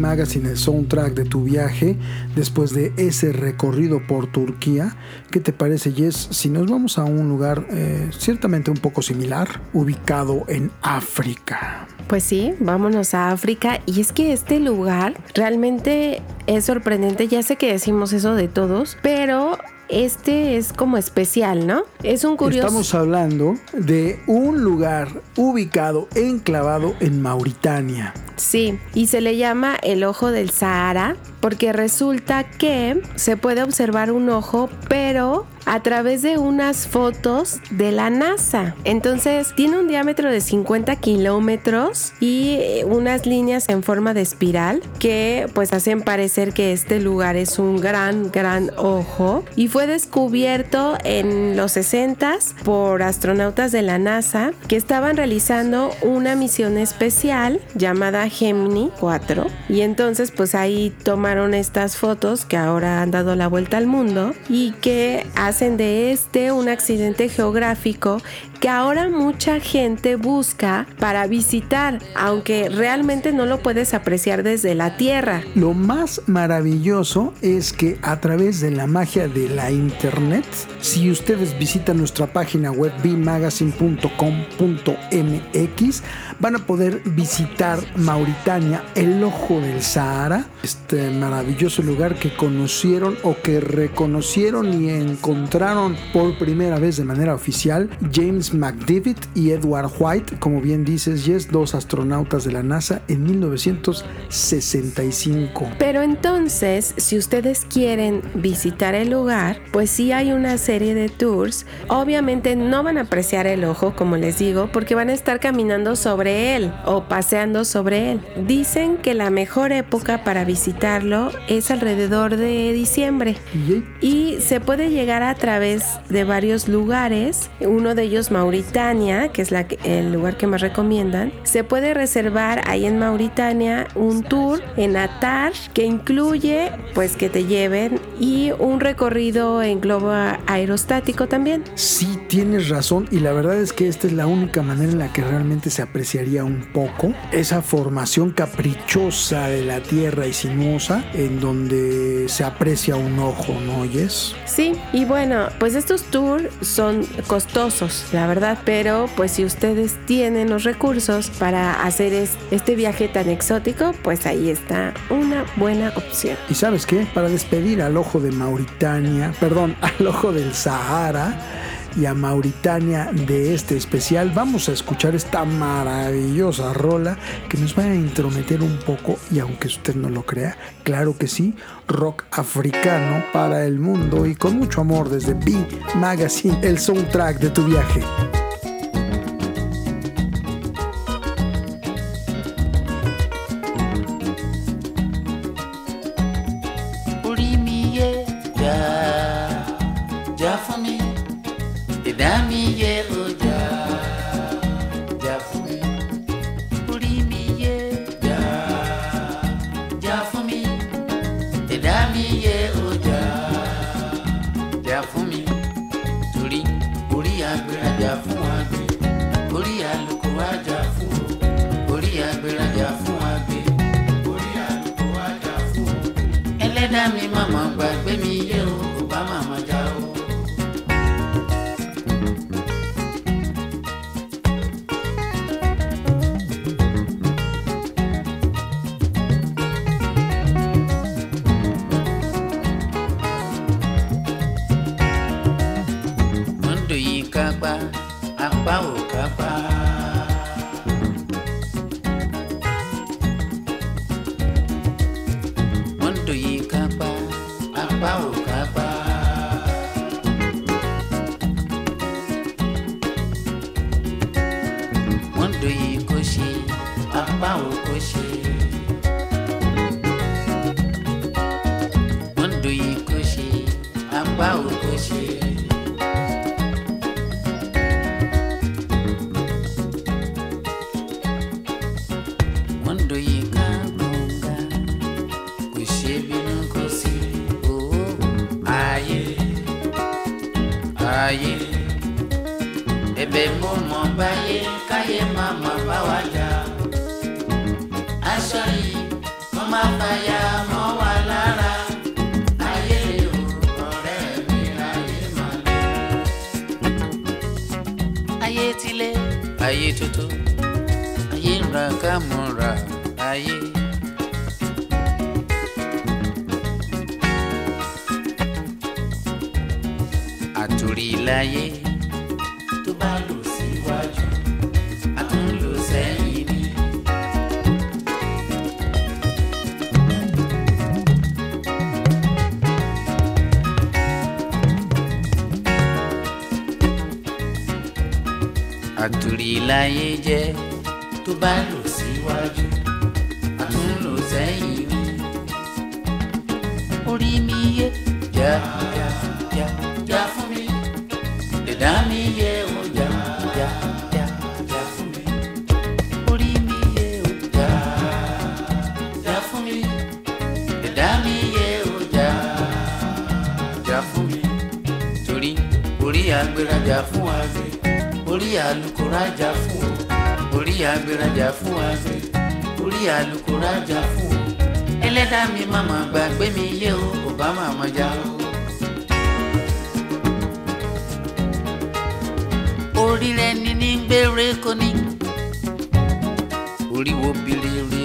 Magazine, el soundtrack de tu viaje, después de ese recorrido por Turquía. ¿Qué te parece, Jess? Si nos vamos a un lugar eh, ciertamente un poco similar, ubicado en África. Pues sí, vámonos a África. Y es que este lugar realmente es sorprendente. Ya sé que decimos eso de todos, pero este es como especial, ¿no? Es un curioso. Estamos hablando de un lugar ubicado, enclavado en Mauritania. Sí, y se le llama el ojo del Sahara porque resulta que se puede observar un ojo, pero a través de unas fotos de la NASA. Entonces tiene un diámetro de 50 kilómetros y eh, unas líneas en forma de espiral que pues hacen parecer que este lugar es un gran, gran ojo y fue descubierto en los 60 por astronautas de la NASA que estaban realizando una misión especial llamada Gemini 4 y entonces pues ahí estas fotos que ahora han dado la vuelta al mundo y que hacen de este un accidente geográfico que ahora mucha gente busca para visitar, aunque realmente no lo puedes apreciar desde la Tierra. Lo más maravilloso es que a través de la magia de la internet, si ustedes visitan nuestra página web bmagazine.com.mx, van a poder visitar Mauritania, el ojo del Sahara, este maravilloso lugar que conocieron o que reconocieron y encontraron por primera vez de manera oficial James McDivitt y Edward White, como bien dices, Jess, dos astronautas de la NASA en 1965. Pero entonces, si ustedes quieren visitar el lugar, pues sí hay una serie de tours. Obviamente no van a apreciar el ojo, como les digo, porque van a estar caminando sobre él o paseando sobre él. Dicen que la mejor época para visitarlo es alrededor de diciembre y se puede llegar a través de varios lugares, uno de ellos Mauritania, que es la el lugar que más recomiendan. Se puede reservar ahí en Mauritania un tour en Atar que incluye pues que te lleven y un recorrido en globo aerostático también. Sí, tienes razón y la verdad es que esta es la única manera en la que realmente se un poco esa formación caprichosa de la tierra y sinuosa en donde se aprecia un ojo, ¿no oyes? Sí, y bueno, pues estos tours son costosos, la verdad, pero pues si ustedes tienen los recursos para hacer es- este viaje tan exótico, pues ahí está una buena opción. Y sabes qué, para despedir al ojo de Mauritania, perdón, al ojo del Sahara y a Mauritania de este especial, vamos a escuchar esta maravillosa rola que nos va a intrometer un poco y aunque usted no lo crea, claro que sí, rock africano para el mundo y con mucho amor desde B Magazine, el soundtrack de tu viaje. Mi màmá gbàgbé mi yé o kò bá màmá já o. orí rẹ ní ní gbére kò ní orí wo bilere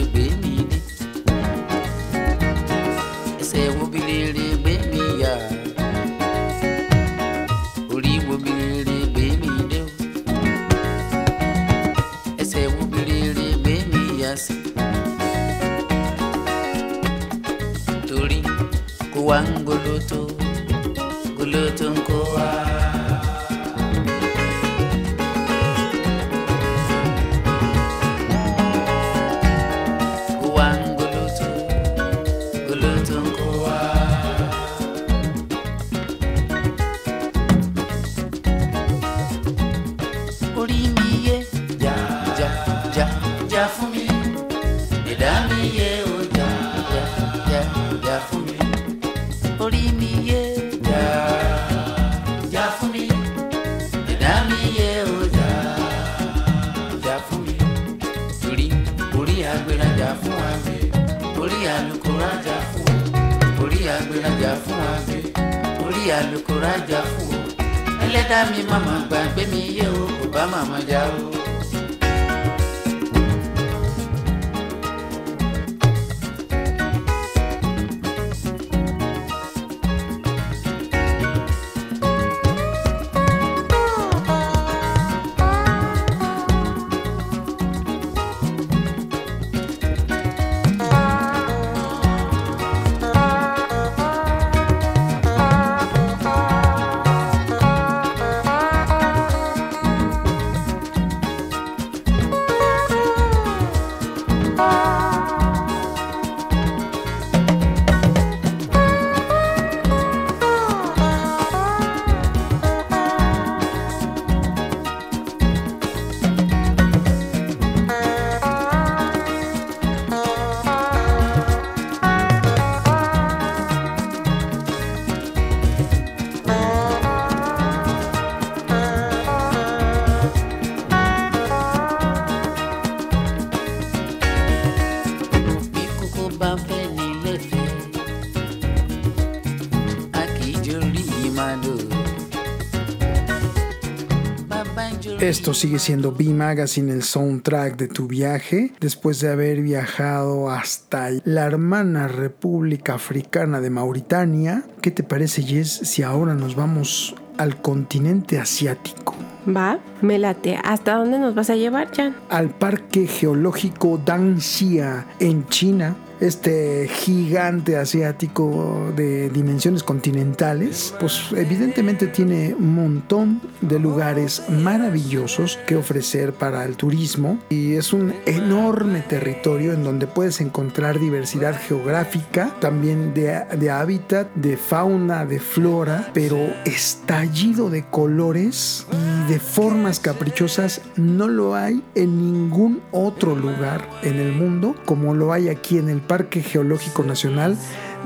Esto sigue siendo B Magazine, el soundtrack de tu viaje, después de haber viajado hasta la hermana República Africana de Mauritania. ¿Qué te parece, Jess, si ahora nos vamos al continente asiático? Va, me late. ¿Hasta dónde nos vas a llevar, Jan? Al Parque Geológico Danxia en China, este gigante asiático de dimensiones continentales, pues evidentemente tiene un montón de lugares maravillosos que ofrecer para el turismo y es un enorme territorio en donde puedes encontrar diversidad geográfica, también de, de hábitat, de fauna, de flora, pero estallido de colores y de formas caprichosas no lo hay en ningún otro lugar en el mundo como lo hay aquí en el Parque Geológico Nacional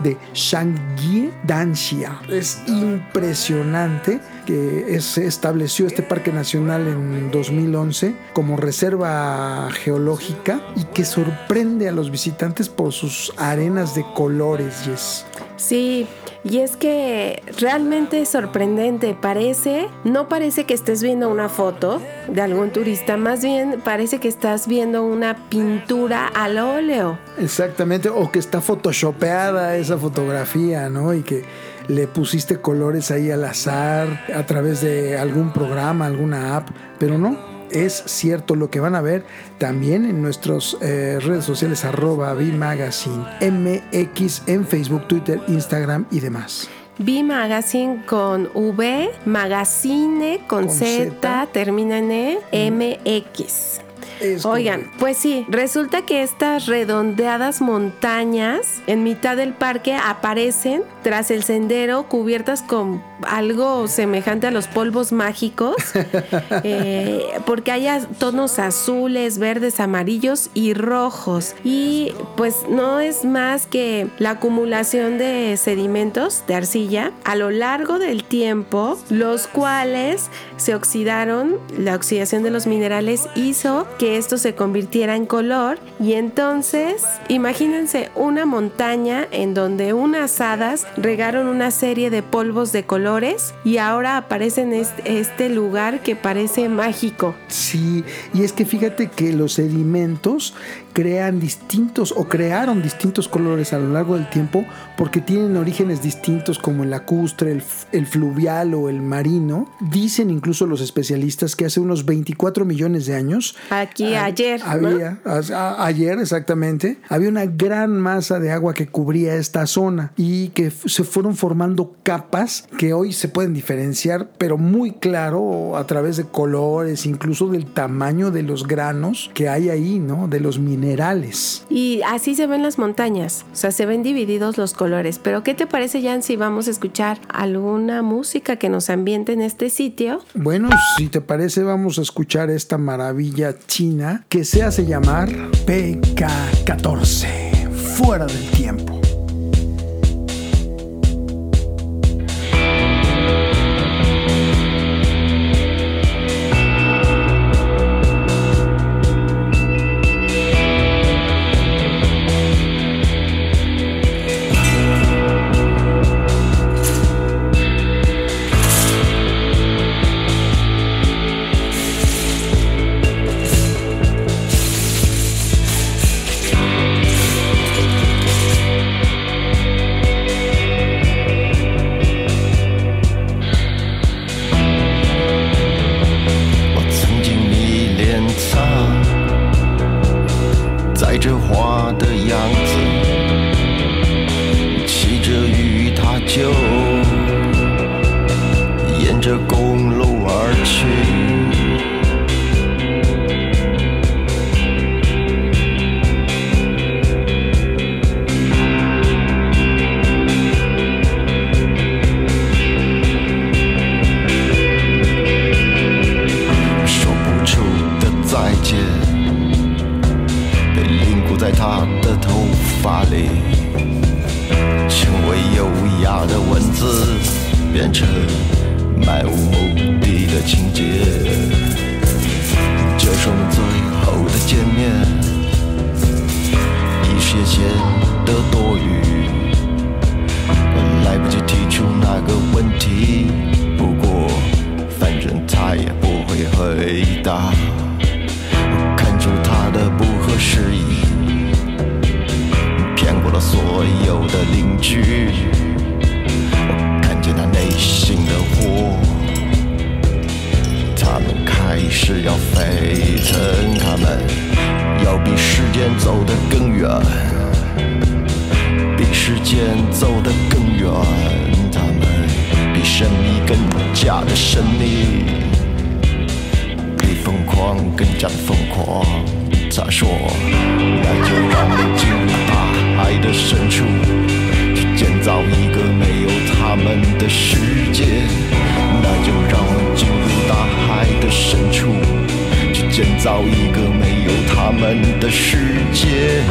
de Shangye Danxia. Es impresionante que es- se estableció este parque nacional en 2011 como reserva geológica y que sorprende a los visitantes por sus arenas de colores, Jess. Sí, y es que realmente es sorprendente. Parece, no parece que estés viendo una foto de algún turista, más bien parece que estás viendo una pintura al óleo. Exactamente, o que está photoshopeada esa fotografía, ¿no? Y que le pusiste colores ahí al azar a través de algún programa, alguna app, pero no. Es cierto lo que van a ver también en nuestras redes sociales arroba Magazine MX en Facebook, Twitter, Instagram y demás. V Magazine con V, Magazine con, Con Z, Z. termina en E, MX. Es Oigan, pues sí, resulta que estas redondeadas montañas en mitad del parque aparecen tras el sendero cubiertas con algo semejante a los polvos mágicos, eh, porque hay tonos azules, verdes, amarillos y rojos. Y pues no es más que la acumulación de sedimentos de arcilla a lo largo del tiempo, los cuales se oxidaron, la oxidación de los minerales hizo que esto se convirtiera en color y entonces imagínense una montaña en donde unas hadas regaron una serie de polvos de y ahora aparece en este, este lugar que parece mágico. Sí, y es que fíjate que los sedimentos crean distintos o crearon distintos colores a lo largo del tiempo porque tienen orígenes distintos como el lacustre, el, el fluvial o el marino. Dicen incluso los especialistas que hace unos 24 millones de años Aquí Ah, ayer, ¿no? Había, a- a- ayer exactamente, había una gran masa de agua que cubría esta zona y que se fueron formando capas que hoy se pueden diferenciar, pero muy claro a través de colores, incluso del tamaño de los granos que hay ahí, ¿no? De los minerales. Y así se ven las montañas, o sea, se ven divididos los colores. Pero ¿qué te parece, Jan, si vamos a escuchar alguna música que nos ambiente en este sitio? Bueno, si te parece, vamos a escuchar esta maravilla china que se hace llamar PK14, fuera del tiempo. 她的头发里，成为优雅的文字，变成漫无目的的情节。这是我们最后的见面，一时也显得多余，来不及提出那个问题。不过，反正他也不会回答。我看出他的不合时宜，看过了所有的邻居。我看见他内心的火，他们开始要沸腾，他们要比时间走得更远。比时间走得更远，他们比神秘更加的神秘，比疯狂更加的疯狂。他说：“那就让我进入大海的深处，去建造一个没有他们的世界。那就让我进入大海的深处，去建造一个没有他们的世界。”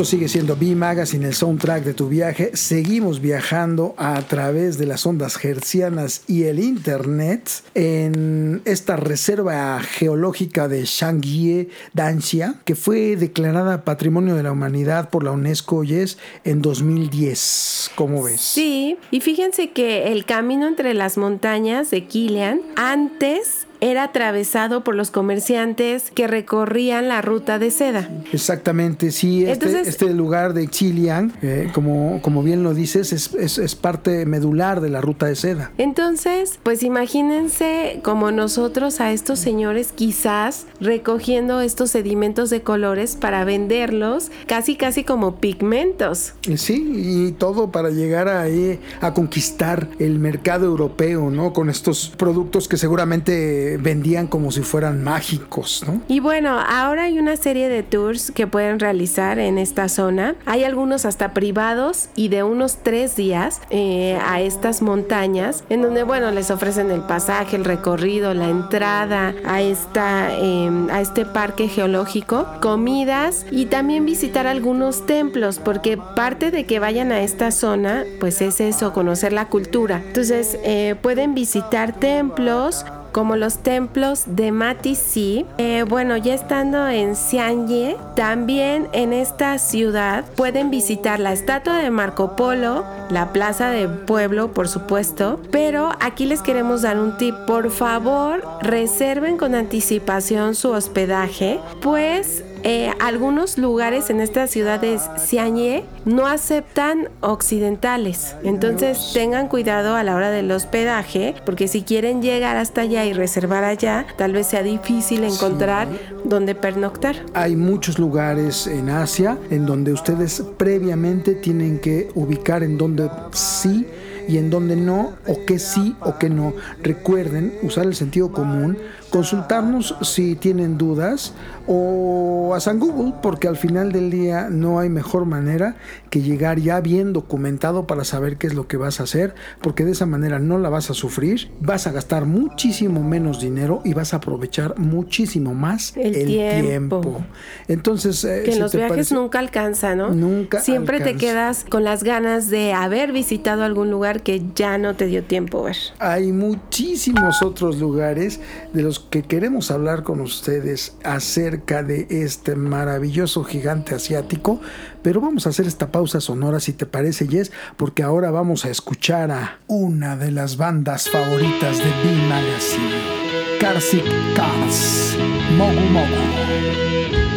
Esto sigue siendo B Magazine, el soundtrack de tu viaje. Seguimos viajando a través de las ondas hercianas y el internet en esta reserva geológica de Shangye Danxia, que fue declarada Patrimonio de la Humanidad por la UNESCO yes, en 2010. ¿Cómo ves? Sí, y fíjense que el camino entre las montañas de Kilian antes era atravesado por los comerciantes que recorrían la ruta de seda. Exactamente, sí. Este, Entonces- este lugar de Xiliang, eh, como, como bien lo dices, es, es- es parte medular de la ruta de seda. Entonces, pues imagínense como nosotros a estos señores quizás recogiendo estos sedimentos de colores para venderlos casi casi como pigmentos. Eh, Sí, y todo para llegar ahí a conquistar el mercado europeo, ¿no? Con estos productos que seguramente vendían como si fueran mágicos, ¿no? Y bueno, ahora hay una serie de tours que pueden realizar en esta zona. Hay algunos hasta privados y de unos tres días eh, a estas montañas, en donde, bueno, les ofrecen el pasaje, el recorrido, la entrada a, esta, eh, a este parque geológico, comidas y también visitar algunos templos, porque parte de que vayan a esta zona, pues es eso, conocer la cultura. Entonces, eh, pueden visitar templos, como los templos de Matisi. Eh, bueno, ya estando en Xianye, también en esta ciudad pueden visitar la estatua de Marco Polo, la plaza del pueblo, por supuesto. Pero aquí les queremos dar un tip. Por favor, reserven con anticipación su hospedaje, pues eh, algunos lugares en esta ciudad de Xianye no aceptan occidentales. Entonces tengan cuidado a la hora del hospedaje, porque si quieren llegar hasta allá y reservar allá, tal vez sea difícil encontrar dónde pernoctar. Hay muchos lugares en Asia en donde ustedes previamente tienen que ubicar en donde sí y en donde no, o que sí o que no. Recuerden usar el sentido común, consultarnos si tienen dudas o a San Google, porque al final del día no hay mejor manera que llegar ya bien documentado para saber qué es lo que vas a hacer, porque de esa manera no la vas a sufrir, vas a gastar muchísimo menos dinero y vas a aprovechar muchísimo más El tiempo. tiempo. Entonces, eh, Que si los viajes parece- nunca alcanza, ¿no? Nunca Siempre te quedas con las ganas de haber visitado algún lugar que ya no te dio tiempo ver. Hay muchísimos otros lugares de los que queremos hablar con ustedes acerca de este maravilloso gigante asiático, pero vamos a hacer esta pausa sonora si te parece, Jess, porque ahora vamos a escuchar a una de las bandas favoritas de B Magazine, Karsik Cars, Mogu Mogu.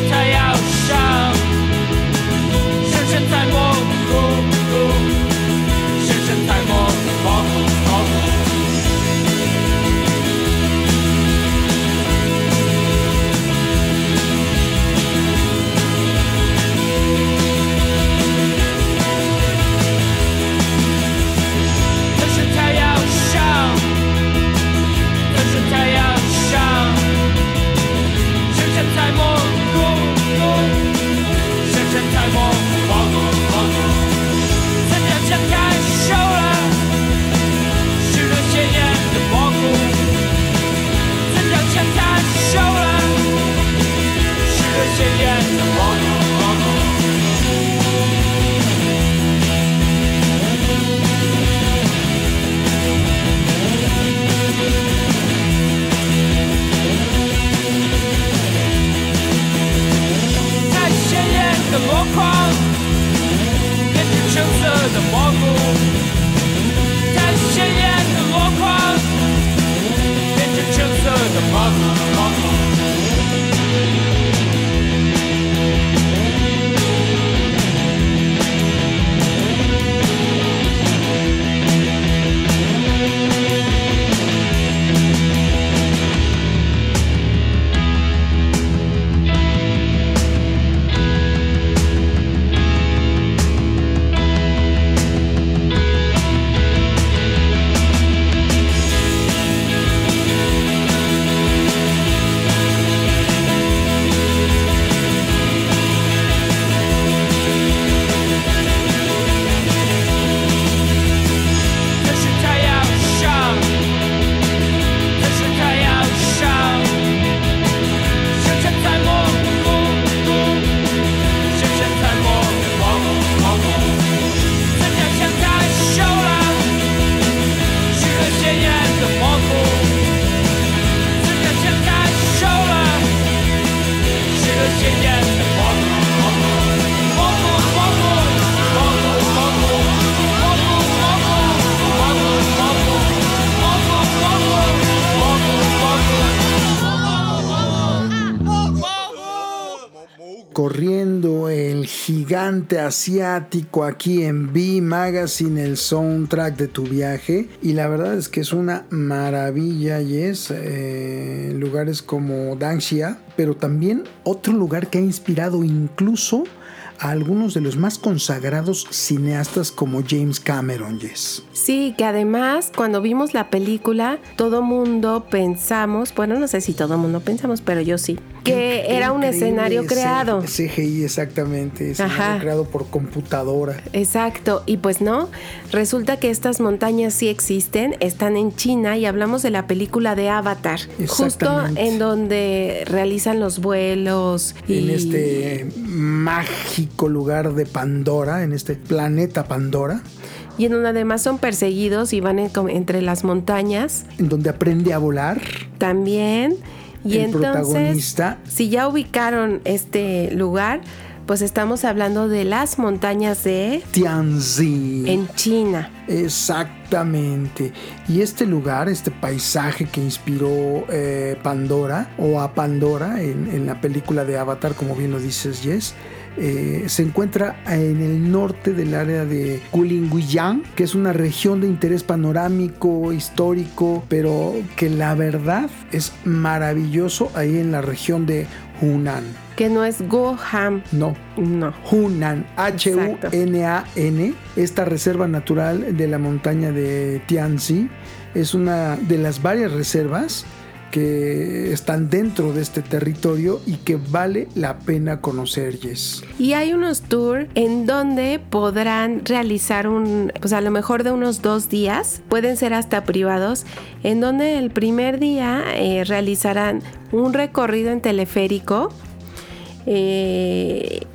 to tell you. Aquí en B Magazine, el soundtrack de tu viaje. Y la verdad es que es una maravilla y es eh, lugares como Danxia, pero también otro lugar que ha inspirado incluso a algunos de los más consagrados cineastas como James Cameron, Yes. Sí, que además cuando vimos la película, todo mundo pensamos, bueno, no sé si todo mundo pensamos, pero yo sí, que era un escenario creado. CGI, exactamente. Escenario Ajá. creado por computadora. Exacto, y pues no, resulta que estas montañas sí existen, están en China y hablamos de la película de Avatar, justo en donde realizan los vuelos y En este mágico lugar de Pandora, en este planeta Pandora, y en donde además son perseguidos y van en- entre las montañas en donde aprende a volar. también. Y El entonces, protagonista. si ya ubicaron este lugar, pues estamos hablando de las montañas de Tianzi. en China. Exactamente. Y este lugar, este paisaje que inspiró eh, Pandora o a Pandora en, en la película de Avatar, como bien lo dices, Jess, eh, se encuentra en el norte del área de Guilin que es una región de interés panorámico, histórico, pero que la verdad es maravilloso ahí en la región de Hunan. Que no es Goham. No, No. Hunan, H-U-N-A-N, esta reserva natural de la montaña de Tianzi, es una de las varias reservas que están dentro de este territorio y que vale la pena conocer, Yes. Y hay unos tours en donde podrán realizar un, pues a lo mejor de unos dos días, pueden ser hasta privados, en donde el primer día eh, realizarán un recorrido en teleférico eh,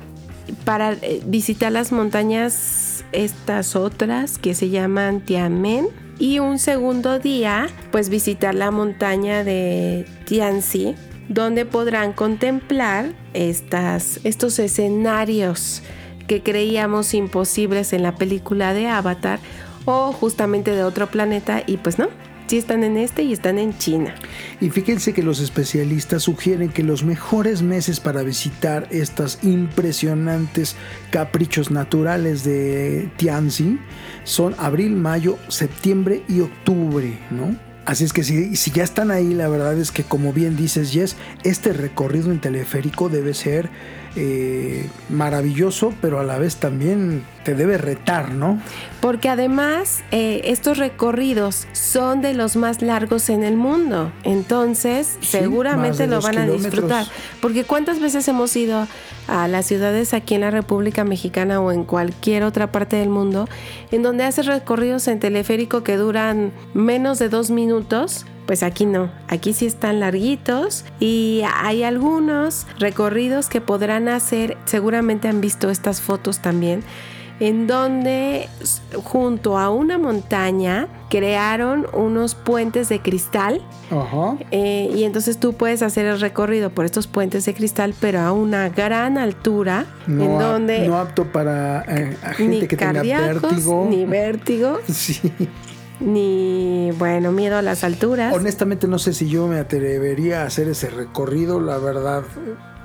para eh, visitar las montañas, estas otras que se llaman Tianmen. Y un segundo día, pues visitar la montaña de Tianzi, donde podrán contemplar estas, estos escenarios que creíamos imposibles en la película de Avatar o justamente de otro planeta y pues no, sí están en este y están en China. Y fíjense que los especialistas sugieren que los mejores meses para visitar estas impresionantes caprichos naturales de Tianzi son abril, mayo, septiembre y octubre, ¿no? Así es que si, si ya están ahí, la verdad es que como bien dices, Jess, este recorrido en teleférico debe ser eh, maravilloso, pero a la vez también te debe retar, ¿no? Porque además eh, estos recorridos son de los más largos en el mundo. Entonces Sí, seguramente lo van a disfrutar. Porque cuántas veces hemos ido a las ciudades aquí en la República Mexicana o en cualquier otra parte del mundo en donde haces recorridos en teleférico que duran menos de dos minutos. Pues aquí no, aquí sí están larguitos y hay algunos recorridos que podrán hacer, seguramente han visto estas fotos también, en donde junto a una montaña crearon unos puentes de cristal Ajá. eh, y entonces tú puedes hacer el recorrido por estos puentes de cristal pero a una gran altura en No, ap- donde no apto para eh, a gente ni que tenga vértigo. ni vértigo Sí. Ni bueno miedo a las alturas Honestamente no sé si yo me atrevería a hacer ese recorrido, la verdad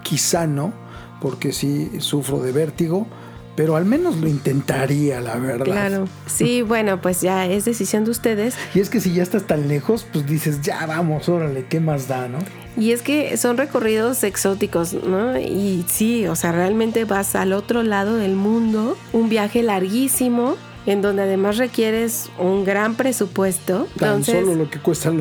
quizá no, porque sí sufro de vértigo, pero al menos lo intentaría, la verdad. claro sí bueno pues ya es decisión de ustedes Y es que si ya estás tan lejos, pues dices, ya vamos, órale, ¿qué más da, no? Y es que son recorridos exóticos, ¿no? Y sí, o sea, realmente vas al otro lado del mundo, un viaje larguísimo, en donde además requieres un gran presupuesto. Tan Entonces, solo lo que cuesta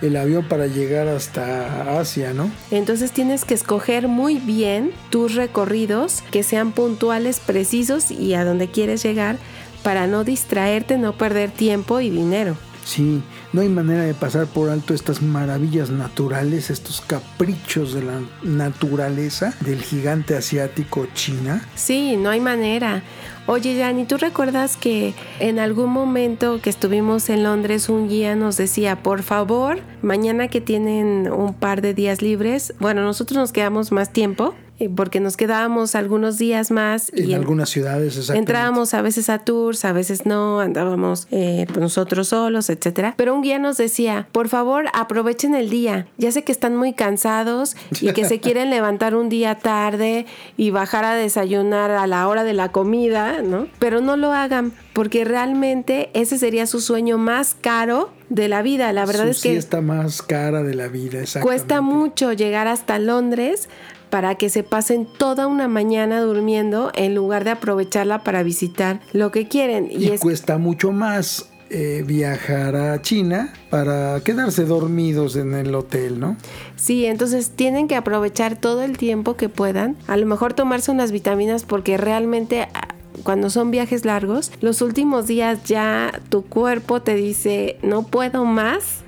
el avión para llegar hasta Asia, ¿no? entonces tienes que escoger muy bien tus recorridos, que sean puntuales, precisos y a donde quieres llegar para no distraerte, no perder tiempo y dinero. Sí, no hay manera de pasar por alto estas maravillas naturales, estos caprichos de la naturaleza del gigante asiático China. Sí, no hay manera. Oye, Yanni, ¿tú recuerdas que en algún momento que estuvimos en Londres un guía nos decía, por favor, mañana que tienen un par de días libres, bueno, nosotros nos quedamos más tiempo porque nos quedábamos algunos días más En y en- algunas ciudades, exactamente. Entrábamos a veces a tours, a veces no, andábamos eh, pues nosotros solos, etcétera. Pero un guía nos decía, por favor, aprovechen el día. Ya sé que están muy cansados y que se quieren levantar un día tarde y bajar a desayunar a la hora de la comida, ¿no? Pero no lo hagan porque realmente ese sería su sueño más caro de la vida. La verdad Su es que siesta más cara de la vida. Cuesta mucho llegar hasta Londres para que se pasen toda una mañana durmiendo en lugar de aprovecharla para visitar lo que quieren. Y, Y es cuesta mucho más eh, viajar a China para quedarse dormidos en el hotel, ¿no? sí, entonces tienen que aprovechar todo el tiempo que puedan. A lo mejor tomarse unas vitaminas porque realmente ah, cuando son viajes largos, los últimos días ya tu cuerpo te dice no puedo más.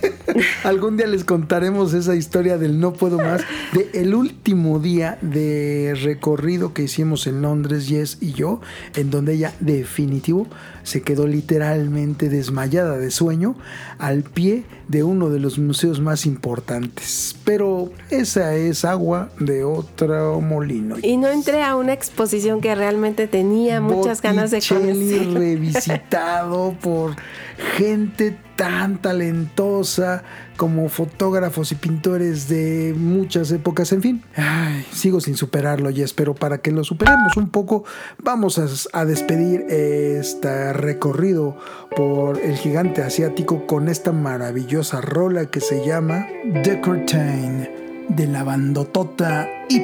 Algún día les contaremos esa historia del no puedo más, de último día de recorrido que hicimos en Londres, Jess y yo, en donde ella definitivo se quedó literalmente desmayada de sueño al pie de uno de los museos más importantes. Pero esa es agua de otro molino. Y no entré a una exposición que realmente tenía muchas ganas de conocer. revisitado por gente tan talentosa como fotógrafos y pintores de muchas épocas. En fin, ay, sigo sin superarlo, Jess, pero para que lo superemos un poco, vamos a, despedir este recorrido por el gigante asiático con esta maravillosa rola que se llama The Curtain de la bandotota y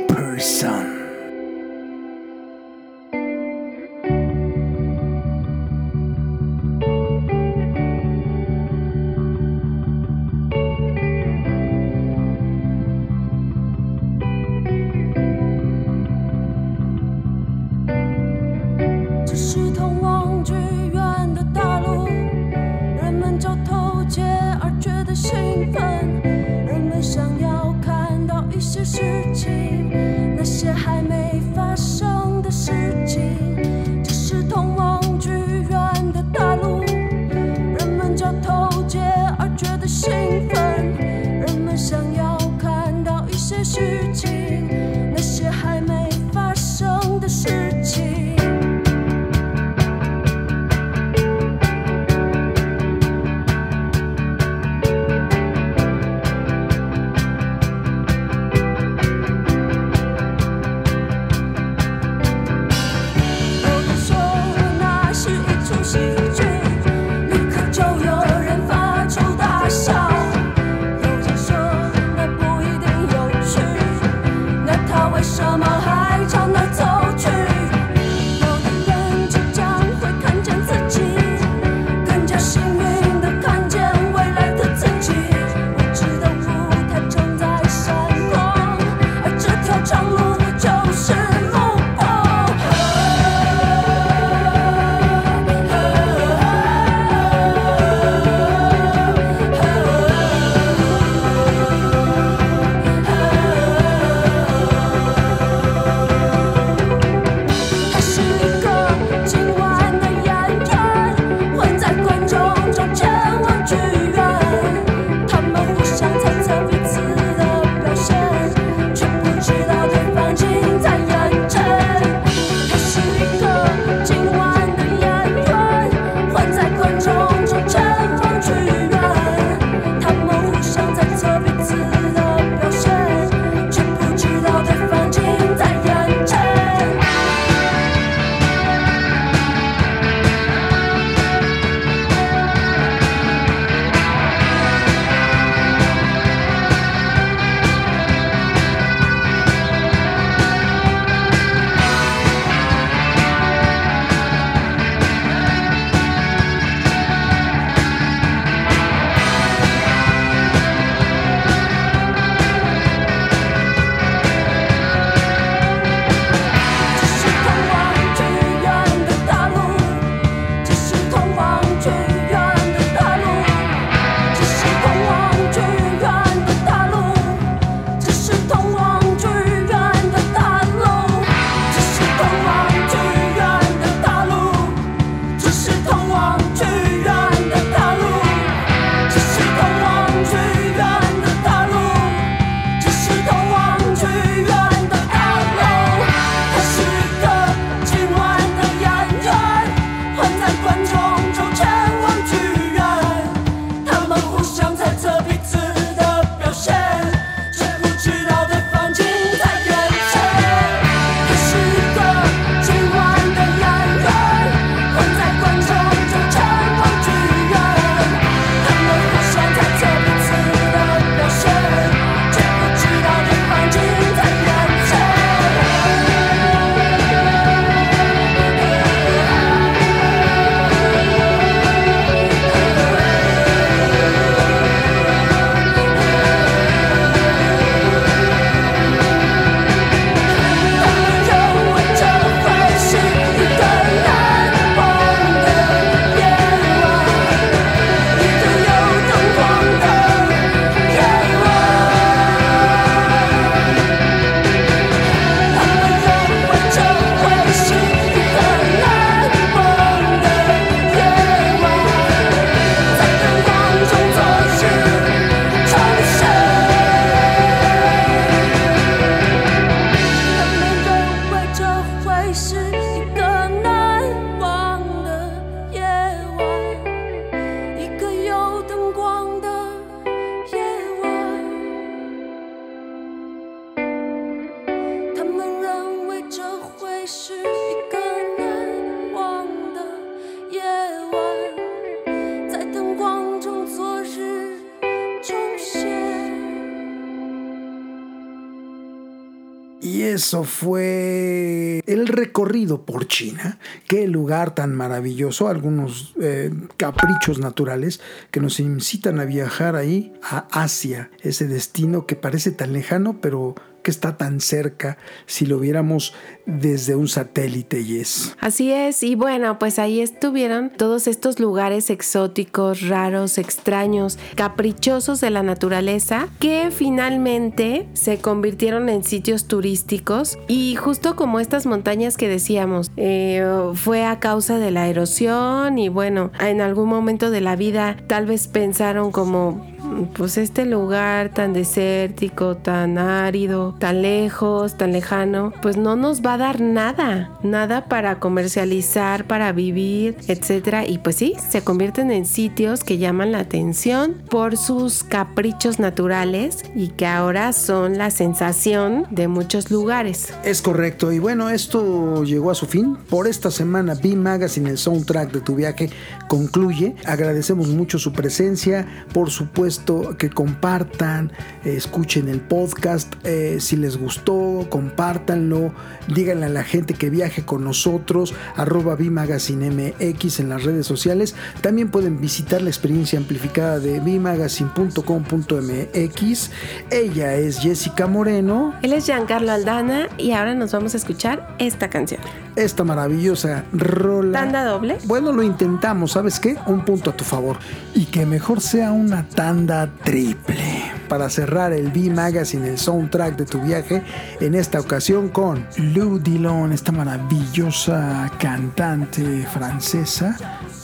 Fue el recorrido por China. Qué lugar tan maravilloso. Algunos eh, caprichos naturales que nos incitan a viajar ahí a Asia. Ese destino que parece tan lejano, pero que está tan cerca si lo viéramos desde un satélite y es. Así es, y bueno, pues ahí estuvieron todos estos lugares exóticos, raros, extraños, caprichosos de la naturaleza, que finalmente se convirtieron en sitios turísticos y justo como estas montañas que decíamos, eh, fue a causa de la erosión y bueno, en algún momento de la vida tal vez pensaron como pues este lugar tan desértico, tan árido, tan lejos, tan lejano, pues no nos va a dar nada, nada para comercializar, para vivir, etcétera. Y pues sí, se convierten en sitios que llaman la atención por sus caprichos naturales y que ahora son la sensación de muchos lugares. Es correcto, y bueno, esto llegó a su fin. Por esta semana, B Magazine, el soundtrack de tu viaje, concluye. Agradecemos mucho su presencia, por supuesto que compartan, eh, escuchen el podcast, eh, si les gustó, compártanlo, díganle a la gente que viaje con nosotros, arroba MX en las redes sociales. También pueden visitar la experiencia amplificada de bimagazine.com.mx. Ella es Jessica Moreno. Él es Giancarlo Aldana y ahora nos vamos a escuchar esta canción. Esta maravillosa rola. ¿Tanda doble? Bueno, lo intentamos, ¿sabes qué? Un punto a tu favor. Y que mejor sea una tanda triple. Para cerrar el B Magazine, el soundtrack de tu viaje, en esta ocasión con Lou Dillon, esta maravillosa cantante francesa,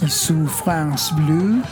y su France Bleu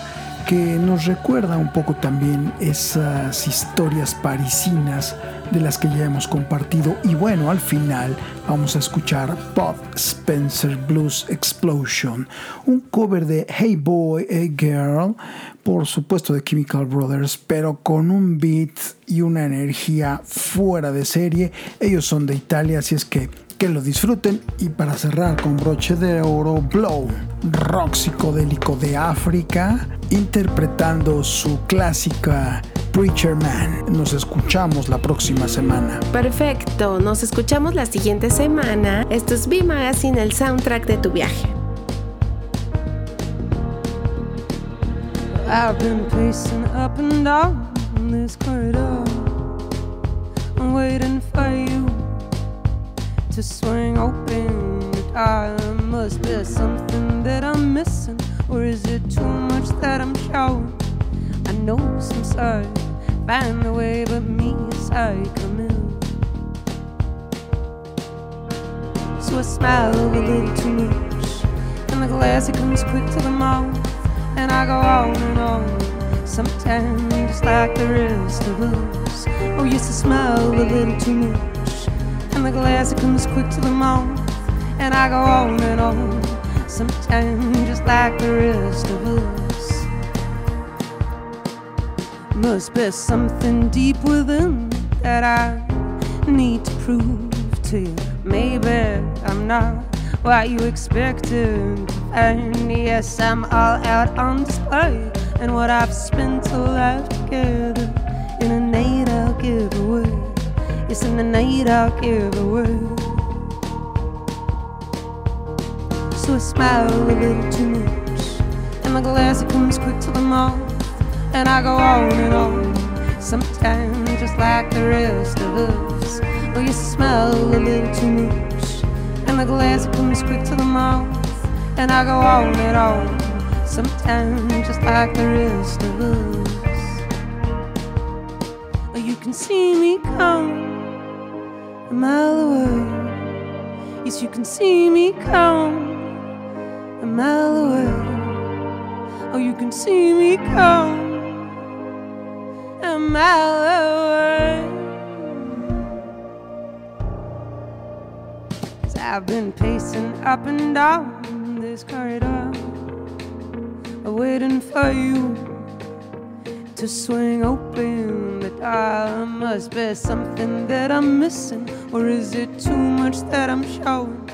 que nos recuerda un poco también esas historias parisinas de las que ya hemos compartido. Y bueno, al final vamos a escuchar Bob Spencer Blues Explosion, un cover de Hey Boy, Hey Girl, por supuesto de Chemical Brothers, pero con un beat y una energía fuera de serie. Ellos son de Italia, así es que que lo disfruten y para cerrar con broche de oro Blow, rock psicodélico de África, interpretando su clásica Preacher Man. Nos escuchamos la próxima semana. Perfecto, nos escuchamos la siguiente semana. Esto es B Magazine, el soundtrack de tu viaje. I've been pacing up and down this corridor, waiting for you to swing open. I must be something that I'm missing, or is it too much that I'm showing? I know some side find a way, but me as I come in. So I smile a little too much, and the glass it comes quick to the mouth, and I go on and on. Sometimes just like the rest of us. Oh, yes, I smile a little too much, the glass it comes quick to the mouth, and I go on and on. Sometimes just like the rest of us. Must be something deep within that I need to prove to you. Maybe I'm not what you expected. And yes, I'm all out on display. And what I've spent a life together in a night I'll give away. Yes, in the night I'll give away. So I smile a little too much. And my glass it comes quick to the mouth. And I go on and on. Sometimes just like the rest of us. Oh, you smell a little too much. And the glass it comes quick to the mouth. And I go on and on. Sometimes just like the rest of us. Oh, you can see me come a mile away. Yes, you can see me come a mile away. Oh, you can see me come a mile away. Cause I've been pacing up and down this corridor, waiting for you to swing open the door. Must be something that I'm missing, or is it too much that I'm showing?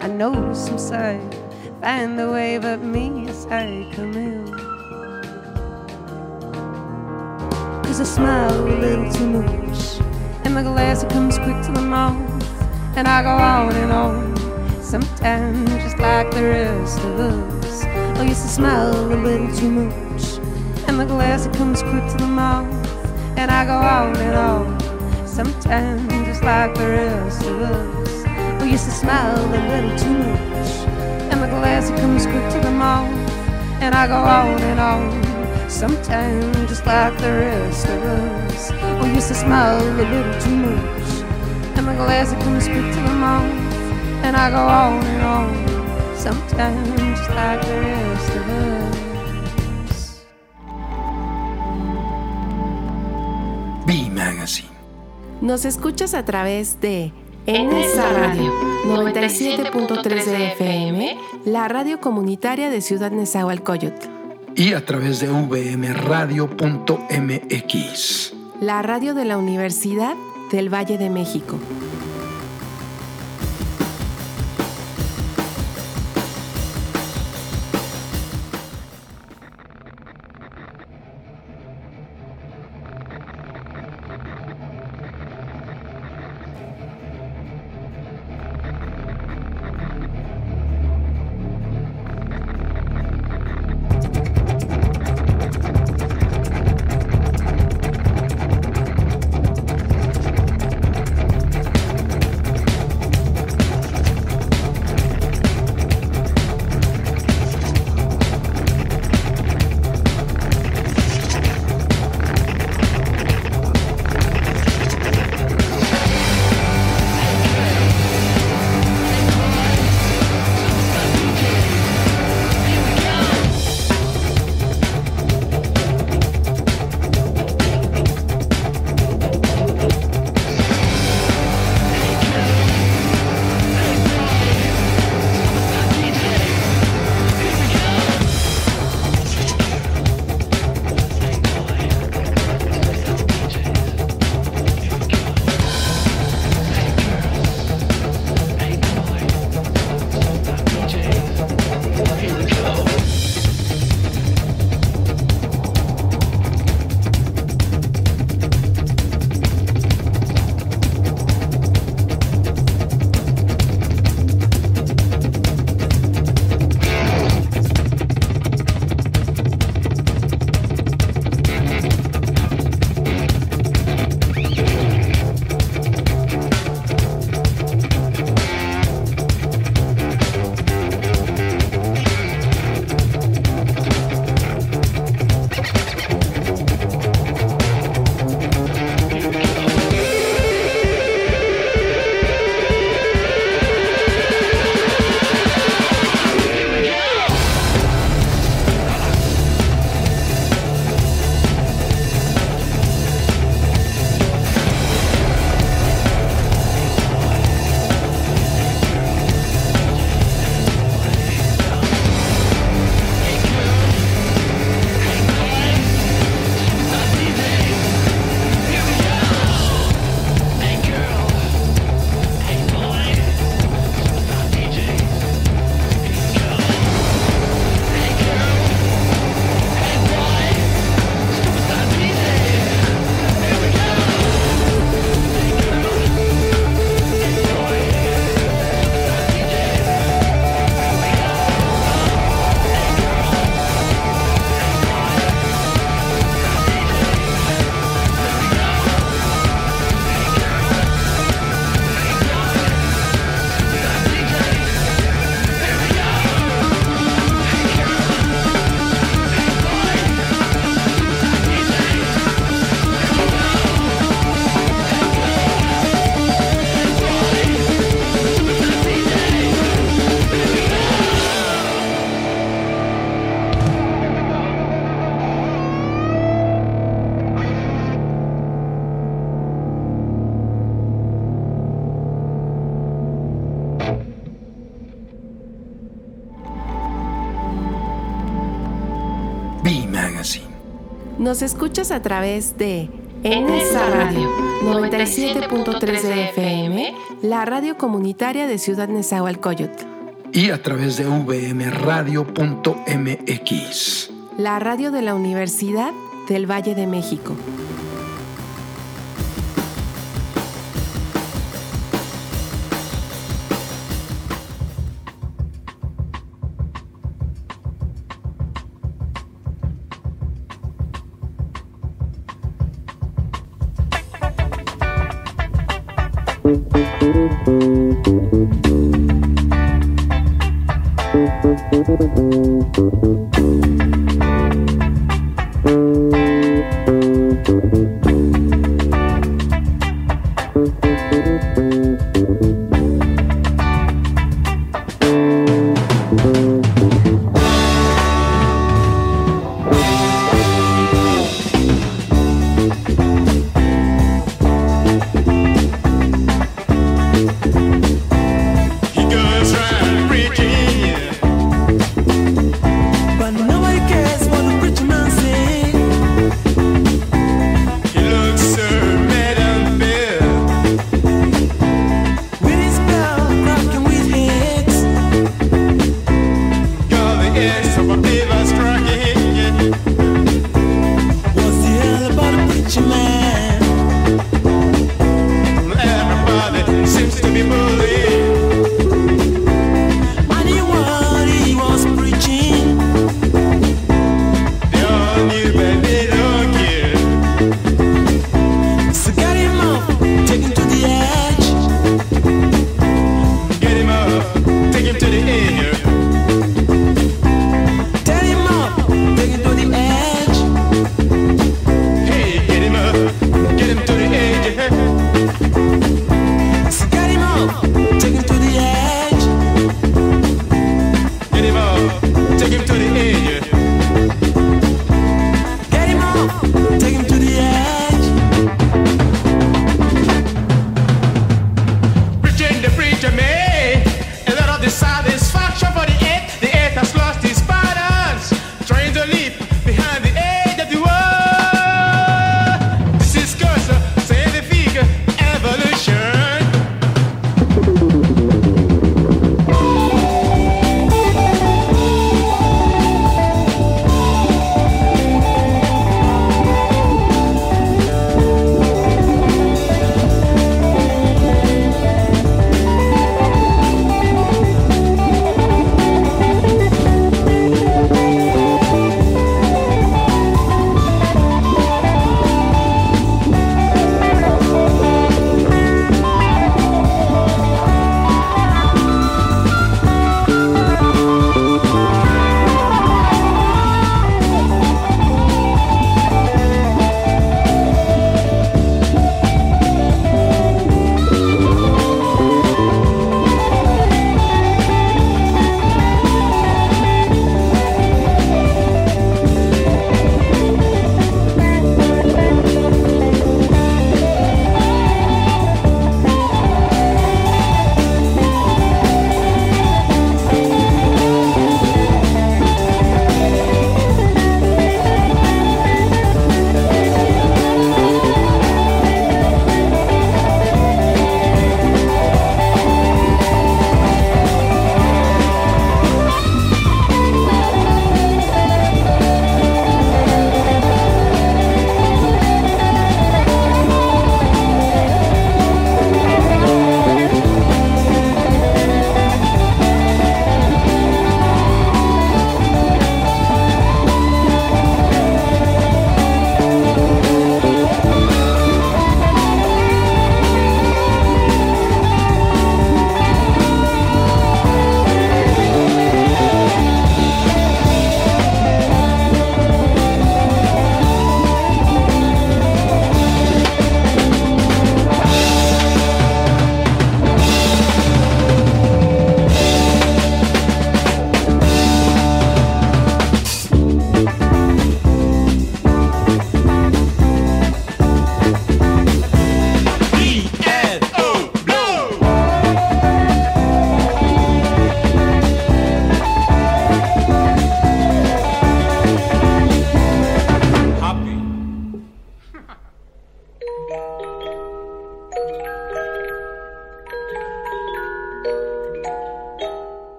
I know some side, find the way, but me as I come in. Cause I smile a little too much, and the glass it comes quick to the mouth, and I go on and on. Sometimes just like the rest of us, I used to smile a little too much, and the glass it comes quick to the mouth, and I go on and on. Sometimes just like the rest of us, we used to smile a little too much, and the glass it comes quick to the mouth, and I go on and on. Sometimes, just like the rest of us, we used to smile a little too much. And the glass it comes quick to the mouth, and I go on and on. Sometimes, just like the rest of us. Nos escuchas a través de NSA Radio 97.3 de FM, la radio comunitaria de Ciudad Nezahualcóyotl. Y a través de vmradio.mx. La radio de la Universidad del Valle de México. Nos escuchas a través de NSA Radio 97.3 de FM, la radio comunitaria de Ciudad Nezahualcóyotl. Y a través de vmradio.mx. La radio de la Universidad del Valle de México.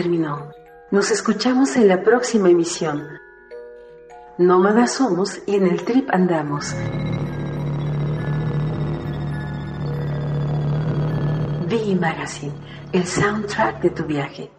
terminó. Nos escuchamos en la próxima emisión. Nómadas somos y en el trip andamos. V Magazine, el soundtrack de tu viaje.